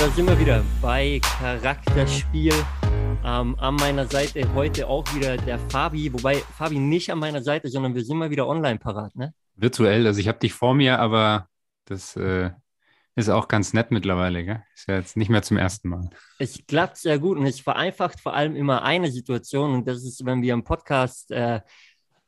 Da sind wir wieder bei Charakterspiel. Ähm, an meiner Seite heute auch wieder der Fabi, wobei Fabi nicht an meiner Seite, sondern wir sind mal wieder online parat, ne? Virtuell, also ich habe dich vor mir, aber das äh, ist auch ganz nett mittlerweile, gell? Ist ja jetzt nicht mehr zum ersten Mal. Es klappt sehr gut und es vereinfacht vor allem immer eine Situation und das ist, wenn wir im Podcast äh,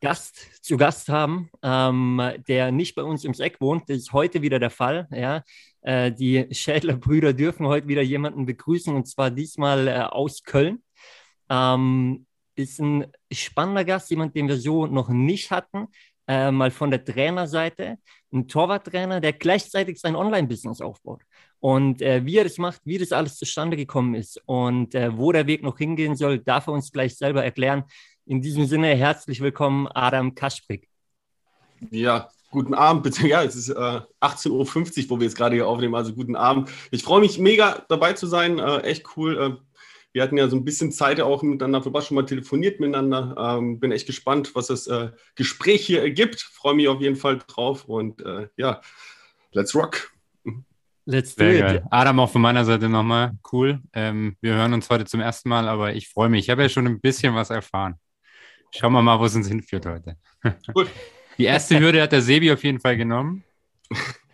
Gast zu Gast haben, ähm, der nicht bei uns ums Eck wohnt. Das ist heute wieder der Fall. Ja. Äh, die Schädler-Brüder dürfen heute wieder jemanden begrüßen und zwar diesmal äh, aus Köln. Ähm, ist ein spannender Gast, jemand, den wir so noch nicht hatten. Äh, mal von der Trainerseite, ein Torwarttrainer, der gleichzeitig sein Online-Business aufbaut. Und äh, wie er das macht, wie das alles zustande gekommen ist und äh, wo der Weg noch hingehen soll, darf er uns gleich selber erklären. In diesem Sinne herzlich willkommen, Adam Kasprik. Ja, Guten Abend, Ja, es ist äh, 18.50 Uhr, wo wir jetzt gerade hier aufnehmen. Also guten Abend. Ich freue mich mega dabei zu sein. Äh, echt cool. Äh, wir hatten ja so ein bisschen Zeit auch miteinander vorbei, schon mal telefoniert miteinander. Ähm, bin echt gespannt, was das äh, Gespräch hier ergibt. Freue mich auf jeden Fall drauf. Und äh, ja, let's rock. Let's do it. Geil. Adam, auch von meiner Seite nochmal. Cool. Ähm, wir hören uns heute zum ersten Mal, aber ich freue mich. Ich habe ja schon ein bisschen was erfahren. Schauen wir mal, wo es uns hinführt heute. Cool. Die erste Hürde hat der Sebi auf jeden Fall genommen.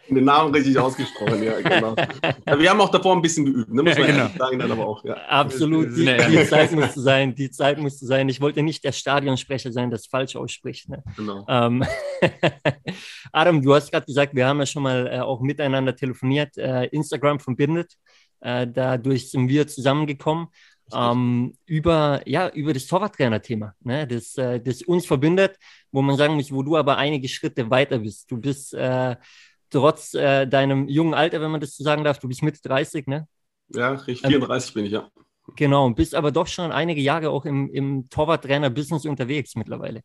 Den Namen richtig ausgesprochen, ja, genau. Wir haben auch davor ein bisschen geübt, ne? muss man ja, genau. sagen, dann aber auch. Ja. Absolut, die, die, Zeit musste sein, die Zeit musste sein. Ich wollte nicht der Stadionsprecher sein, das falsch ausspricht. Ne? Genau. Ähm, Adam, du hast gerade gesagt, wir haben ja schon mal äh, auch miteinander telefoniert. Äh, Instagram verbindet. Äh, dadurch sind wir zusammengekommen ähm, über, ja, über das Torwarttrainer-Thema, ne? das, äh, das uns verbindet, wo man sagen muss, wo du aber einige Schritte weiter bist. Du bist äh, trotz äh, deinem jungen Alter, wenn man das so sagen darf, du bist Mitte 30, ne? Ja, richtig, 34 ähm, bin ich, ja. Genau, und bist aber doch schon einige Jahre auch im, im Torwarttrainer-Business unterwegs mittlerweile.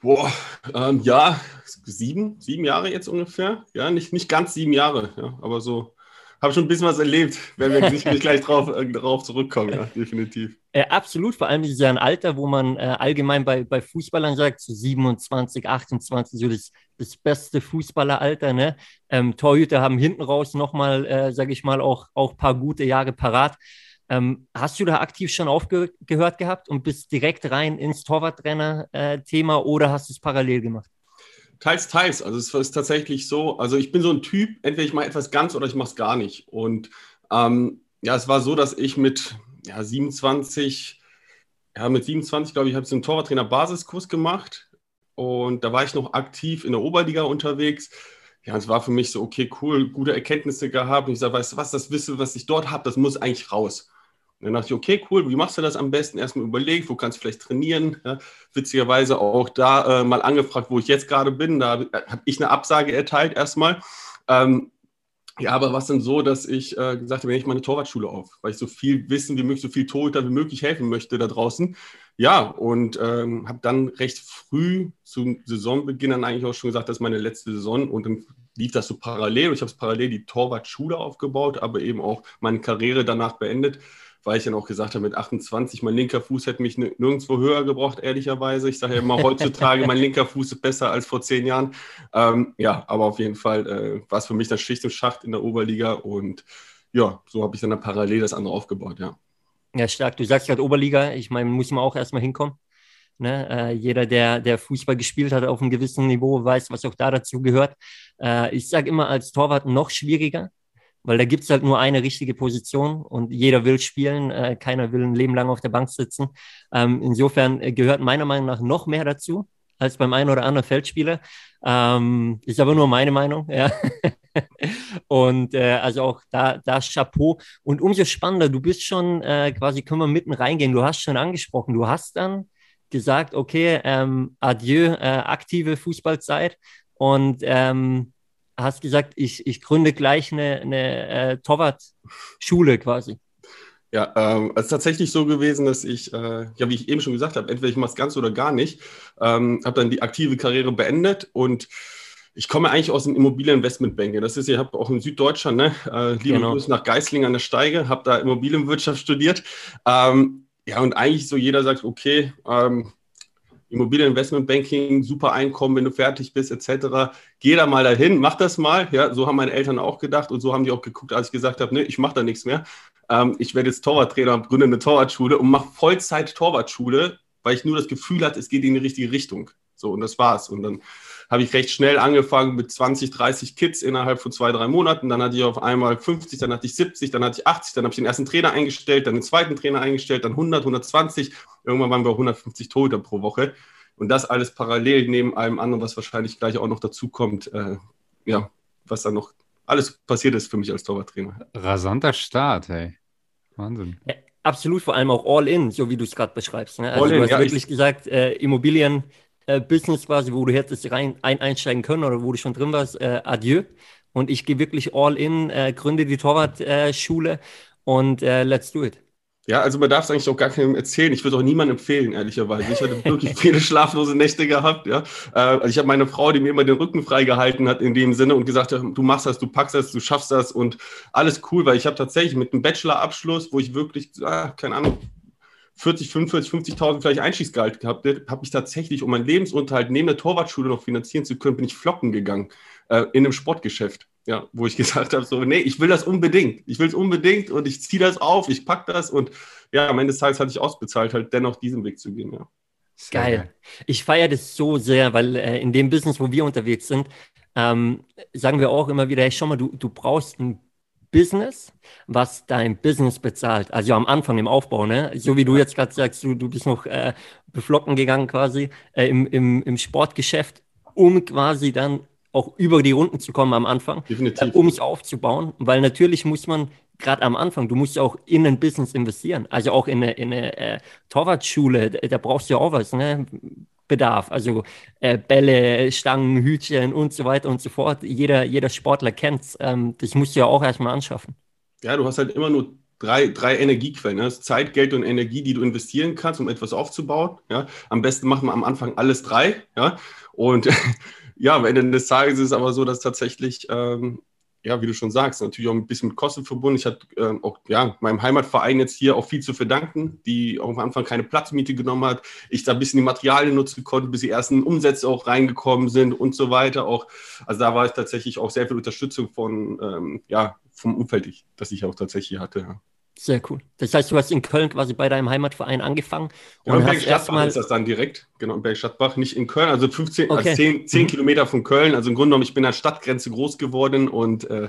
Boah, ähm, ja, sieben, sieben Jahre jetzt ungefähr. Ja, nicht, nicht ganz sieben Jahre, ja, aber so habe schon ein bisschen was erlebt, wenn wir sicherlich gleich drauf, äh, drauf zurückkommen, ja, definitiv. Äh, absolut, vor allem ist es ja ein Alter, wo man äh, allgemein bei, bei Fußballern sagt, so 27, 28, so das, das beste Fußballeralter. Ne? Ähm, Torhüter haben hinten raus nochmal, äh, sage ich mal, auch ein paar gute Jahre parat. Ähm, hast du da aktiv schon aufgehört gehabt und bist direkt rein ins Torwarttrainer-Thema oder hast du es parallel gemacht? Teils, teils. Also es ist tatsächlich so, also ich bin so ein Typ, entweder ich mache etwas ganz oder ich mache es gar nicht. Und ähm, ja, es war so, dass ich mit ja, 27, ja, mit 27, glaube ich, habe ich so einen Torwarttrainer-Basiskurs gemacht. Und da war ich noch aktiv in der Oberliga unterwegs. Ja, es war für mich so, okay, cool, gute Erkenntnisse gehabt. Und ich sage, weißt du was, das Wissen, was ich dort habe, das muss eigentlich raus. Dann dachte ich, okay, cool, wie machst du das am besten? Erstmal überlegt, wo kannst du vielleicht trainieren? Ja, witzigerweise auch da äh, mal angefragt, wo ich jetzt gerade bin. Da habe hab ich eine Absage erteilt erstmal. Ähm, ja, aber was denn so, dass ich äh, gesagt habe, wenn ich meine Torwartschule auf, weil ich so viel Wissen wie möglich, so viel Torhüter wie möglich helfen möchte da draußen. Ja, und ähm, habe dann recht früh zum Saisonbeginn dann eigentlich auch schon gesagt, das ist meine letzte Saison und dann lief das so parallel. Ich habe es parallel die Torwartschule aufgebaut, aber eben auch meine Karriere danach beendet weil ich dann auch gesagt habe, mit 28, mein linker Fuß hätte mich nirgendwo höher gebraucht, ehrlicherweise. Ich sage ja immer heutzutage, mein linker Fuß ist besser als vor zehn Jahren. Ähm, ja, aber auf jeden Fall äh, war es für mich dann Schicht und Schacht in der Oberliga und ja, so habe ich dann parallel das andere aufgebaut, ja. Ja, stark. Du sagst gerade Oberliga, ich meine, muss man auch erstmal hinkommen. Ne? Äh, jeder, der, der Fußball gespielt hat auf einem gewissen Niveau, weiß, was auch da dazu gehört. Äh, ich sage immer als Torwart noch schwieriger, weil da gibt es halt nur eine richtige Position und jeder will spielen, äh, keiner will ein Leben lang auf der Bank sitzen. Ähm, insofern gehört meiner Meinung nach noch mehr dazu als beim einen oder anderen Feldspieler. Ähm, ist aber nur meine Meinung, ja. und äh, also auch da, da Chapeau. Und umso spannender, du bist schon äh, quasi, können wir mitten reingehen, du hast schon angesprochen, du hast dann gesagt, okay, ähm, adieu, äh, aktive Fußballzeit und ähm, hast gesagt, ich, ich gründe gleich eine, eine äh, Torwart-Schule quasi. Ja, ähm, es ist tatsächlich so gewesen, dass ich, äh, ja, wie ich eben schon gesagt habe, entweder ich mache es ganz oder gar nicht, ähm, habe dann die aktive Karriere beendet und ich komme eigentlich aus dem Immobilieninvestmentbanking. Das ist, ich habe auch in Süddeutschland, ne, äh, liebe genau. Grüße nach Geisling an der Steige, habe da Immobilienwirtschaft studiert. Ähm, ja, und eigentlich so jeder sagt, okay, ähm, Immobilieninvestmentbanking, super Einkommen, wenn du fertig bist, etc. Geh da mal dahin, mach das mal. Ja, so haben meine Eltern auch gedacht und so haben die auch geguckt, als ich gesagt habe, nee, ich mache da nichts mehr. Ähm, ich werde jetzt Torwarttrainer, gründe eine Torwartschule und mache Vollzeit Torwartschule, weil ich nur das Gefühl hatte, es geht in die richtige Richtung. So, und das war's. Und dann habe ich recht schnell angefangen mit 20, 30 Kids innerhalb von zwei, drei Monaten. Dann hatte ich auf einmal 50, dann hatte ich 70, dann hatte ich 80, dann habe ich den ersten Trainer eingestellt, dann den zweiten Trainer eingestellt, dann 100, 120. Irgendwann waren wir 150 Tote pro Woche. Und das alles parallel neben allem anderen, was wahrscheinlich gleich auch noch dazu kommt. Äh, ja, was dann noch alles passiert ist für mich als Torwarttrainer. Rasanter Start, hey. Wahnsinn. Ja, absolut, vor allem auch all in, so wie du es gerade beschreibst. Ne? Also all du in, hast ja, wirklich gesagt, äh, Immobilien äh, Business quasi, wo du hättest rein ein, einsteigen können oder wo du schon drin warst, äh, adieu. Und ich gehe wirklich all in, äh, gründe die Torwartschule äh, und äh, let's do it. Ja, also man darf es eigentlich auch gar keinem erzählen. Ich würde auch niemandem empfehlen, ehrlicherweise. Ich hatte wirklich viele schlaflose Nächte gehabt. Ja, äh, also ich habe meine Frau, die mir immer den Rücken freigehalten hat in dem Sinne und gesagt hat, du machst das, du packst das, du schaffst das und alles cool, weil ich habe tatsächlich mit einem Bachelorabschluss, wo ich wirklich, ah, keine Ahnung, 40, 45, 50.000 vielleicht Einstiegsgehalt gehabt habe ich tatsächlich, um meinen Lebensunterhalt neben der Torwartschule noch finanzieren zu können, bin ich flocken gegangen äh, in einem Sportgeschäft. Ja, wo ich gesagt habe, so, nee, ich will das unbedingt. Ich will es unbedingt und ich ziehe das auf, ich packe das und ja, am Ende des Tages hatte ich ausbezahlt, halt dennoch diesen Weg zu gehen, ja. Geil. Ich feiere das so sehr, weil äh, in dem Business, wo wir unterwegs sind, ähm, sagen wir auch immer wieder, hey, schau mal, du, du brauchst ein Business, was dein Business bezahlt. Also am Anfang im Aufbau, ne? So wie du jetzt gerade sagst, du, du bist noch äh, beflocken gegangen quasi äh, im, im, im Sportgeschäft, um quasi dann auch über die Runden zu kommen am Anfang, äh, um es aufzubauen. Weil natürlich muss man gerade am Anfang, du musst ja auch in ein Business investieren. Also auch in eine, in eine äh, Torwartschule, da, da brauchst du ja auch was, ne? Bedarf. Also äh, Bälle, Stangen, Hütchen und so weiter und so fort. Jeder, jeder Sportler kennt es. Ähm, das musst du ja auch erstmal anschaffen. Ja, du hast halt immer nur drei, drei Energiequellen. Ne? Zeit, Geld und Energie, die du investieren kannst, um etwas aufzubauen. Ja? Am besten machen wir am Anfang alles drei. Ja? Und ja, am Ende des Tages ist es aber so, dass tatsächlich ähm, ja, wie du schon sagst, natürlich auch ein bisschen mit Kosten verbunden. Ich hatte äh, auch ja, meinem Heimatverein jetzt hier auch viel zu verdanken, die auch am Anfang keine Platzmiete genommen hat. Ich da ein bisschen die Materialien nutzen konnte, bis die ersten Umsätze auch reingekommen sind und so weiter. Auch, also da war ich tatsächlich auch sehr viel Unterstützung von, ähm, ja, vom Umfeld, das ich auch tatsächlich hatte. Ja. Sehr cool. Das heißt, du hast in Köln quasi bei deinem Heimatverein angefangen. Genau, und in Bergstadtbach ist das dann direkt. Genau, in Bergstadtbach, nicht in Köln, also 15, okay. also 10, 10 mhm. Kilometer von Köln. Also im Grunde genommen, ich bin an der Stadtgrenze groß geworden und äh,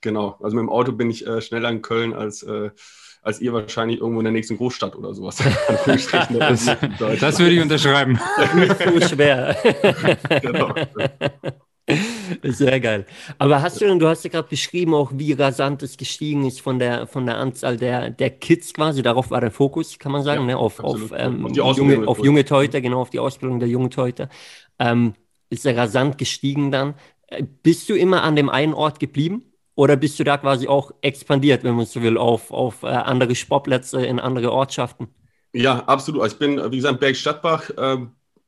genau, also mit dem Auto bin ich äh, schneller in Köln als, äh, als ihr wahrscheinlich irgendwo in der nächsten Großstadt oder sowas. das, das würde ich unterschreiben. Nicht so schwer. genau. Sehr geil. Aber hast du denn, du hast ja gerade beschrieben, auch wie rasant es gestiegen ist von der, von der Anzahl der, der Kids quasi. Darauf war der Fokus, kann man sagen, ja, ne? auf, auf, ähm, auf, junge, auf junge Teuter, genau, auf die Ausbildung der jungen Teuter. Ähm, ist er rasant gestiegen dann. Äh, bist du immer an dem einen Ort geblieben? Oder bist du da quasi auch expandiert, wenn man so will, auf, auf äh, andere Sportplätze in andere Ortschaften? Ja, absolut. Ich bin, wie gesagt, Bergstadtbach, äh,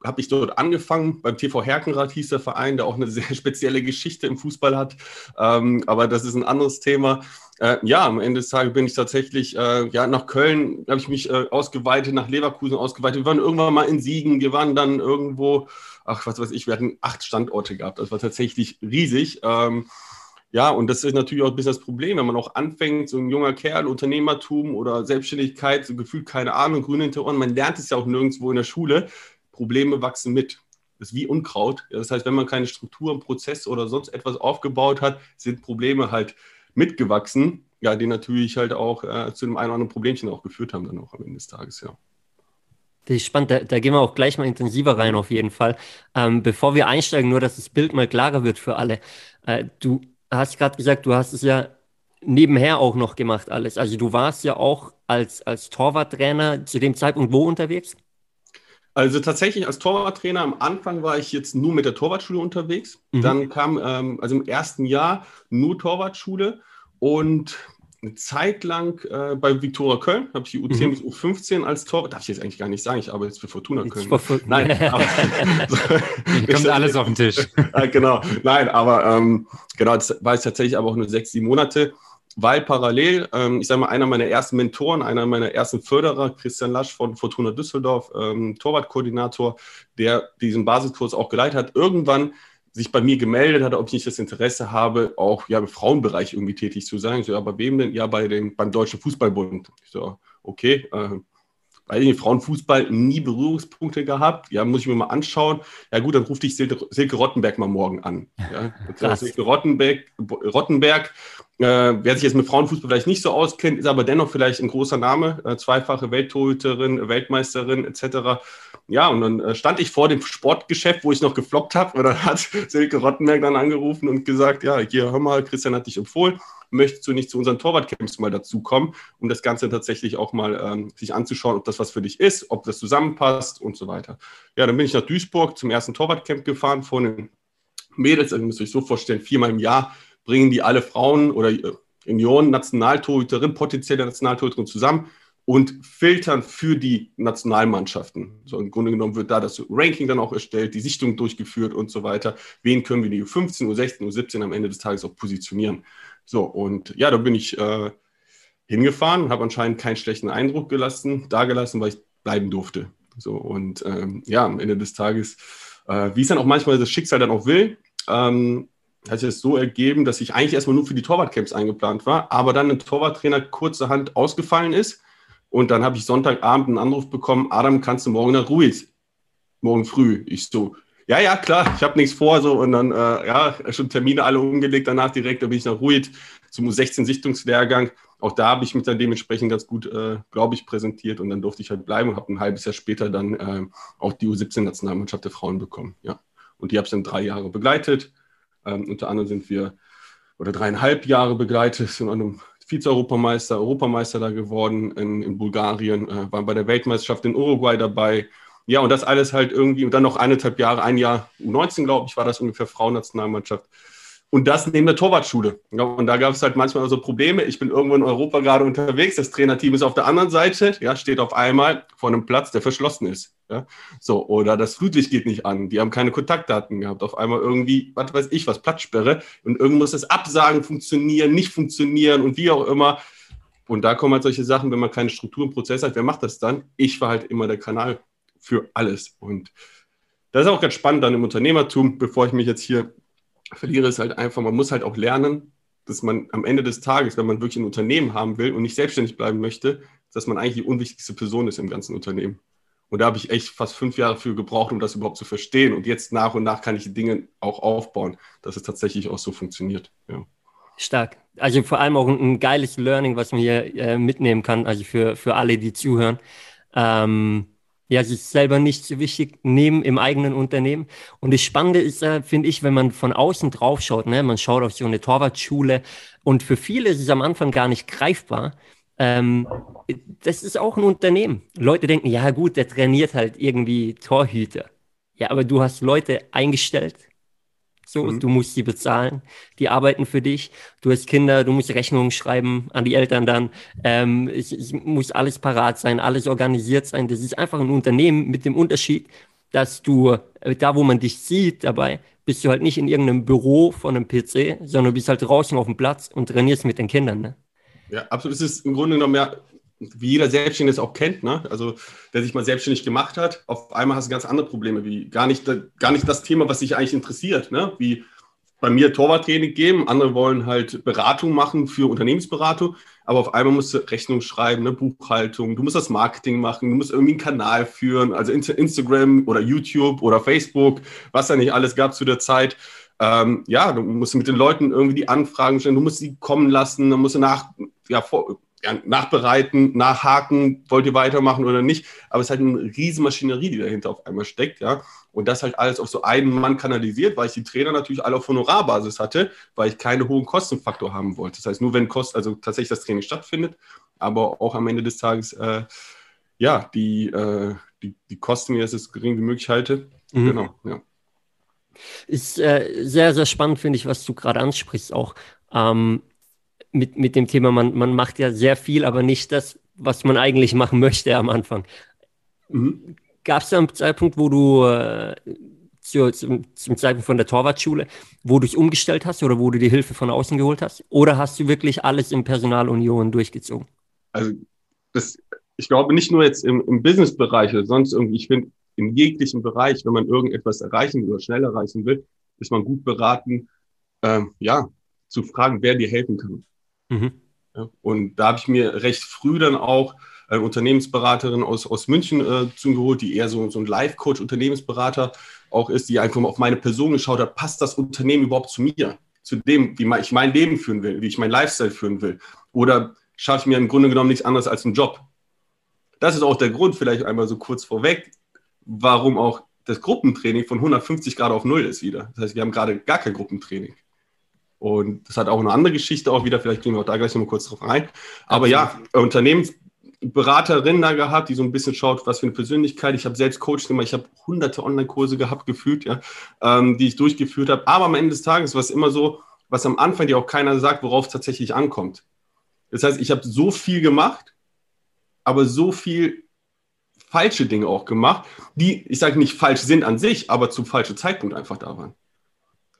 habe ich dort angefangen. Beim TV Herkenrad hieß der Verein, der auch eine sehr spezielle Geschichte im Fußball hat. Ähm, aber das ist ein anderes Thema. Äh, ja, am Ende des Tages bin ich tatsächlich äh, ja, nach Köln, habe ich mich äh, ausgeweitet, nach Leverkusen ausgeweitet. Wir waren irgendwann mal in Siegen, wir waren dann irgendwo, ach, was weiß ich, wir hatten acht Standorte gehabt. Das war tatsächlich riesig. Ähm, ja, und das ist natürlich auch ein bisschen das Problem, wenn man auch anfängt, so ein junger Kerl, Unternehmertum oder Selbstständigkeit, so gefühlt keine Ahnung, grün hinter Ohren, man lernt es ja auch nirgendwo in der Schule. Probleme wachsen mit. Das ist wie Unkraut. Das heißt, wenn man keine Struktur, Prozess oder sonst etwas aufgebaut hat, sind Probleme halt mitgewachsen, ja, die natürlich halt auch äh, zu einem einen oder anderen Problemchen auch geführt haben, dann auch am Ende des Tages, ja. Das ist spannend, da, da, gehen wir auch gleich mal intensiver rein, auf jeden Fall. Ähm, bevor wir einsteigen, nur dass das Bild mal klarer wird für alle. Äh, du hast gerade gesagt, du hast es ja nebenher auch noch gemacht, alles. Also du warst ja auch als, als Torwarttrainer zu dem Zeitpunkt wo unterwegs? Also tatsächlich als Torwarttrainer am Anfang war ich jetzt nur mit der Torwartschule unterwegs. Mhm. Dann kam ähm, also im ersten Jahr nur Torwartschule und eine Zeit lang äh, bei Viktoria Köln habe ich die U10 mhm. bis U15 als Torwart. Darf ich jetzt eigentlich gar nicht sagen, ich arbeite jetzt für Fortuna Köln. Nein, aber, kommt alles auf den Tisch. genau, nein, aber ähm, genau, das war ich tatsächlich aber auch nur sechs, sieben Monate weil parallel, ähm, ich sage mal, einer meiner ersten Mentoren, einer meiner ersten Förderer, Christian Lasch von Fortuna Düsseldorf, ähm, Torwartkoordinator, der diesen Basiskurs auch geleitet hat, irgendwann sich bei mir gemeldet hat, ob ich nicht das Interesse habe, auch ja, im Frauenbereich irgendwie tätig zu sein. Ich so, ja, bei wem denn? Ja, bei dem, beim Deutschen Fußballbund. Ich so, okay, äh, bei den Frauenfußball nie Berührungspunkte gehabt. Ja, muss ich mir mal anschauen. Ja, gut, dann ruft dich Silke, Silke Rottenberg mal morgen an. Ja, Silke Rottenberg, Rottenberg äh, wer sich jetzt mit Frauenfußball vielleicht nicht so auskennt, ist aber dennoch vielleicht ein großer Name, äh, zweifache Welttorhüterin, Weltmeisterin etc. Ja, und dann äh, stand ich vor dem Sportgeschäft, wo ich noch gefloppt habe, und dann hat Silke Rottenberg dann angerufen und gesagt, ja, hier, hör mal, Christian hat dich empfohlen, möchtest du nicht zu unseren Torwartcamps mal dazukommen, um das Ganze tatsächlich auch mal ähm, sich anzuschauen, ob das was für dich ist, ob das zusammenpasst und so weiter. Ja, dann bin ich nach Duisburg zum ersten Torwartcamp gefahren von den Mädels, also ihr müsst euch so vorstellen, viermal im Jahr bringen die alle Frauen oder äh, Union Nationaltorhüterin, potenzielle Nationaltorhüterin zusammen und filtern für die Nationalmannschaften. So im Grunde genommen wird da das Ranking dann auch erstellt, die Sichtung durchgeführt und so weiter. Wen können wir die U15, U16, U17 am Ende des Tages auch positionieren? So, und ja, da bin ich äh, hingefahren, habe anscheinend keinen schlechten Eindruck gelassen, da gelassen, weil ich bleiben durfte. So, und ähm, ja, am Ende des Tages, äh, wie es dann auch manchmal das Schicksal dann auch will, ähm, hat sich das so ergeben, dass ich eigentlich erstmal nur für die Torwartcamps eingeplant war, aber dann ein Torwarttrainer kurzerhand ausgefallen ist. Und dann habe ich Sonntagabend einen Anruf bekommen, Adam, kannst du morgen nach Ruiz? Morgen früh. Ich so, ja, ja, klar, ich habe nichts vor. So, und dann, äh, ja, schon Termine alle umgelegt, danach direkt, da bin ich nach Ruiz zum U16-Sichtungslehrgang. Auch da habe ich mich dann dementsprechend ganz gut, äh, glaube ich, präsentiert und dann durfte ich halt bleiben und habe ein halbes Jahr später dann äh, auch die U17-Nationalmannschaft der Frauen bekommen. Ja. Und die habe ich dann drei Jahre begleitet ähm, unter anderem sind wir oder dreieinhalb Jahre begleitet, sind an einem Vize-Europameister, Europameister da geworden in, in Bulgarien, äh, waren bei der Weltmeisterschaft in Uruguay dabei. Ja, und das alles halt irgendwie, und dann noch eineinhalb Jahre, ein Jahr, U19, glaube ich, war das ungefähr Frauennationalmannschaft. Und das neben der Torwartschule. Und da gab es halt manchmal so Probleme. Ich bin irgendwo in Europa gerade unterwegs, das Trainerteam ist auf der anderen Seite, ja, steht auf einmal vor einem Platz, der verschlossen ist. Ja? So, oder das Flutlicht geht nicht an, die haben keine Kontaktdaten gehabt. Auf einmal irgendwie, was weiß ich, was Platzsperre und irgendwo muss das Absagen funktionieren, nicht funktionieren und wie auch immer. Und da kommen halt solche Sachen, wenn man keine Struktur und Prozess hat, wer macht das dann? Ich war halt immer der Kanal für alles. Und das ist auch ganz spannend dann im Unternehmertum, bevor ich mich jetzt hier verliere, ist halt einfach, man muss halt auch lernen, dass man am Ende des Tages, wenn man wirklich ein Unternehmen haben will und nicht selbstständig bleiben möchte, dass man eigentlich die unwichtigste Person ist im ganzen Unternehmen. Und da habe ich echt fast fünf Jahre für gebraucht, um das überhaupt zu verstehen. Und jetzt nach und nach kann ich die Dinge auch aufbauen, dass es tatsächlich auch so funktioniert. Ja. Stark. Also vor allem auch ein, ein geiles Learning, was man hier äh, mitnehmen kann, also für, für alle, die zuhören. Ähm, ja, sich selber nicht so wichtig nehmen im eigenen Unternehmen. Und das Spannende ist, äh, finde ich, wenn man von außen drauf schaut, ne, man schaut auf so eine Torwartschule und für viele ist es am Anfang gar nicht greifbar, ähm, das ist auch ein Unternehmen. Leute denken, ja gut, der trainiert halt irgendwie Torhüter. Ja, aber du hast Leute eingestellt. So, mhm. du musst sie bezahlen. Die arbeiten für dich. Du hast Kinder, du musst Rechnungen schreiben an die Eltern dann. Ähm, es, es muss alles parat sein, alles organisiert sein. Das ist einfach ein Unternehmen mit dem Unterschied, dass du äh, da, wo man dich sieht, dabei bist du halt nicht in irgendeinem Büro von einem PC, sondern bist halt draußen auf dem Platz und trainierst mit den Kindern. Ne? Ja, absolut. Es ist im Grunde genommen ja, wie jeder Selbstständige es auch kennt, ne? also der sich mal selbstständig gemacht hat, auf einmal hast du ganz andere Probleme, wie gar nicht, gar nicht das Thema, was dich eigentlich interessiert, ne? wie bei mir Torwarttraining geben, andere wollen halt Beratung machen für Unternehmensberatung, aber auf einmal musst du Rechnung schreiben, ne, Buchhaltung, du musst das Marketing machen, du musst irgendwie einen Kanal führen, also Instagram oder YouTube oder Facebook, was da nicht alles gab zu der Zeit. Ähm, ja, du musst mit den Leuten irgendwie die Anfragen stellen, du musst sie kommen lassen, dann musst du nach, ja, vor, nachbereiten, nachhaken, wollt ihr weitermachen oder nicht. Aber es ist halt eine riesen Maschinerie, die dahinter auf einmal steckt, ja. Und das halt alles auf so einen Mann kanalisiert, weil ich die Trainer natürlich alle auf Honorarbasis hatte, weil ich keine hohen Kostenfaktor haben wollte. Das heißt, nur wenn Kost, also tatsächlich das Training stattfindet, aber auch am Ende des Tages, äh, ja, die, äh, die, die Kosten mir so gering wie möglich halte. Mhm. Genau, ja. Ist äh, sehr, sehr spannend, finde ich, was du gerade ansprichst, auch. Ähm, mit, mit dem Thema, man, man macht ja sehr viel, aber nicht das, was man eigentlich machen möchte am Anfang. Mhm. Gab es da einen Zeitpunkt, wo du äh, zu, zum, zum Zeitpunkt von der Torwartschule, wo du dich umgestellt hast oder wo du die Hilfe von außen geholt hast? Oder hast du wirklich alles in Personalunion durchgezogen? Also, das, ich glaube nicht nur jetzt im, im Business-Bereich oder sonst irgendwie, ich finde, in jeglichem Bereich, wenn man irgendetwas erreichen will oder schnell erreichen will, ist man gut beraten, ähm, ja, zu fragen, wer dir helfen kann. Mhm. Und da habe ich mir recht früh dann auch eine Unternehmensberaterin aus, aus München äh, zugeholt, die eher so, so ein Life-Coach, Unternehmensberater auch ist, die einfach mal auf meine Person geschaut hat, passt das Unternehmen überhaupt zu mir, zu dem, wie ich mein Leben führen will, wie ich mein Lifestyle führen will. Oder schaffe ich mir im Grunde genommen nichts anderes als einen Job. Das ist auch der Grund, vielleicht einmal so kurz vorweg, warum auch das Gruppentraining von 150 Grad auf Null ist wieder. Das heißt, wir haben gerade gar kein Gruppentraining. Und das hat auch eine andere Geschichte auch wieder, vielleicht gehen wir auch da gleich noch mal kurz drauf rein. Aber ja, Unternehmensberaterin da gehabt, die so ein bisschen schaut, was für eine Persönlichkeit. Ich habe selbst Coaching gemacht, ich habe hunderte Online-Kurse gehabt, gefühlt, ja, ähm, die ich durchgeführt habe. Aber am Ende des Tages war es immer so, was am Anfang dir auch keiner sagt, worauf es tatsächlich ankommt. Das heißt, ich habe so viel gemacht, aber so viel falsche Dinge auch gemacht, die, ich sage nicht falsch sind an sich, aber zum falschen Zeitpunkt einfach da waren.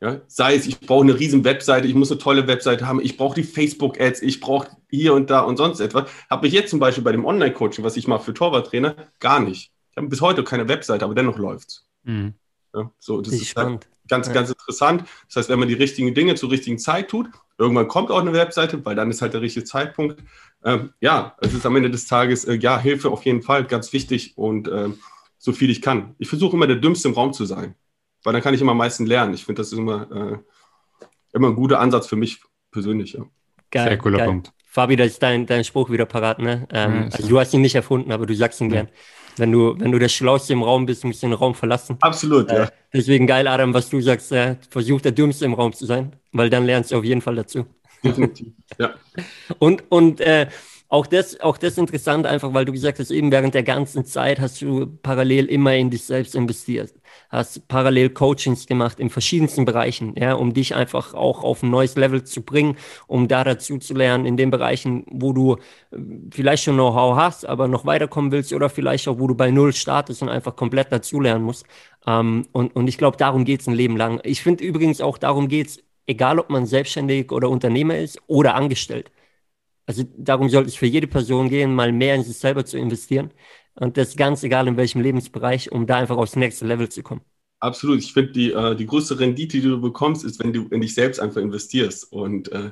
Ja, sei es, ich brauche eine riesen Webseite, ich muss eine tolle Webseite haben, ich brauche die Facebook-Ads, ich brauche hier und da und sonst etwas. Habe ich jetzt zum Beispiel bei dem Online-Coaching, was ich mache für Torwarttrainer, gar nicht. Ich habe bis heute keine Webseite, aber dennoch läuft's. Mhm. Ja, so, das, ist, ist halt ganz, ja. ganz interessant. Das heißt, wenn man die richtigen Dinge zur richtigen Zeit tut, irgendwann kommt auch eine Webseite, weil dann ist halt der richtige Zeitpunkt. Ähm, ja, es ist am Ende des Tages, äh, ja, Hilfe auf jeden Fall ganz wichtig und äh, so viel ich kann. Ich versuche immer der Dümmste im Raum zu sein weil dann kann ich immer am meisten lernen. Ich finde, das ist immer, äh, immer ein guter Ansatz für mich persönlich. Ja. Geil, Sehr cooler geil. Punkt. Fabi, das ist dein, dein Spruch wieder parat, ne? Ähm, also du hast ihn nicht erfunden, aber du sagst ihn ja. gern. Wenn du, wenn du der Schlauste im Raum bist, musst du den Raum verlassen. Absolut, äh, ja. Deswegen geil, Adam, was du sagst, äh, versuch der Dümmste im Raum zu sein, weil dann lernst du auf jeden Fall dazu. Definitiv, ja. Und, und äh, auch das, auch das interessant, einfach weil du gesagt hast, eben während der ganzen Zeit hast du parallel immer in dich selbst investiert, hast parallel Coachings gemacht in verschiedensten Bereichen, ja, um dich einfach auch auf ein neues Level zu bringen, um da dazu zu lernen, in den Bereichen, wo du äh, vielleicht schon Know-how hast, aber noch weiterkommen willst oder vielleicht auch, wo du bei Null startest und einfach komplett dazulernen musst. Ähm, und, und ich glaube, darum geht es ein Leben lang. Ich finde übrigens auch, darum geht es, egal ob man selbstständig oder Unternehmer ist oder angestellt also darum sollte es für jede Person gehen, mal mehr in sich selber zu investieren. Und das ganz egal in welchem Lebensbereich, um da einfach aufs nächste Level zu kommen. Absolut. Ich finde, die, äh, die größte Rendite, die du bekommst, ist, wenn du in dich selbst einfach investierst. Und äh,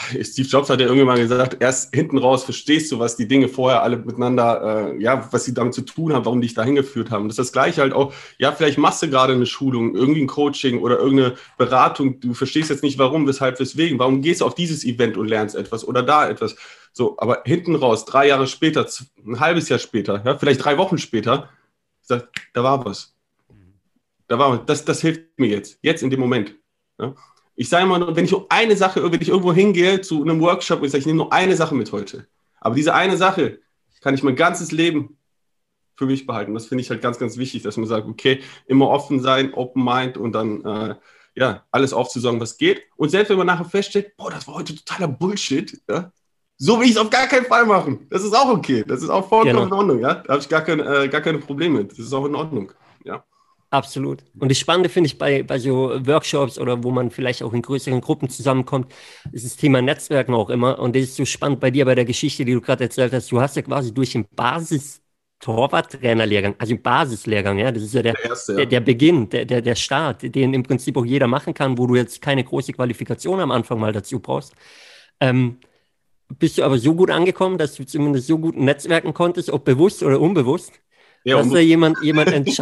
Steve Jobs hat ja irgendwann mal gesagt, erst hinten raus verstehst du, was die Dinge vorher alle miteinander, äh, ja, was sie damit zu tun haben, warum die dich dahin geführt haben. Das ist das Gleiche halt auch, ja, vielleicht machst du gerade eine Schulung, irgendwie ein Coaching oder irgendeine Beratung, du verstehst jetzt nicht warum, weshalb, weswegen, warum gehst du auf dieses Event und lernst etwas oder da etwas. So, aber hinten raus, drei Jahre später, ein halbes Jahr später, ja, vielleicht drei Wochen später, da war was. Da war was. Das, das hilft mir jetzt, jetzt in dem Moment. Ja. Ich sage immer nur, wenn ich nur eine Sache, wenn ich irgendwo hingehe zu einem Workshop und ich sage, ich nehme nur eine Sache mit heute. Aber diese eine Sache kann ich mein ganzes Leben für mich behalten. Das finde ich halt ganz, ganz wichtig, dass man sagt, okay, immer offen sein, open mind und dann äh, ja, alles aufzusagen, was geht. Und selbst wenn man nachher feststellt, boah, das war heute totaler Bullshit, ja, so will ich es auf gar keinen Fall machen. Das ist auch okay. Das ist auch vollkommen genau. in Ordnung, ja. Da habe ich gar, kein, äh, gar keine Probleme mit. Das ist auch in Ordnung, ja. Absolut. Und das Spannende finde ich bei, bei so Workshops oder wo man vielleicht auch in größeren Gruppen zusammenkommt, ist das Thema Netzwerken auch immer. Und das ist so spannend bei dir bei der Geschichte, die du gerade erzählt hast. Du hast ja quasi durch den Basis Torwarttrainerlehrgang, also Basislehrgang, ja, das ist ja der, der, erste, ja. der, der Beginn, der, der, der Start, den im Prinzip auch jeder machen kann, wo du jetzt keine große Qualifikation am Anfang mal dazu brauchst. Ähm, bist du aber so gut angekommen, dass du zumindest so gut netzwerken konntest, ob bewusst oder unbewusst, ja, dass da jemand, jemand,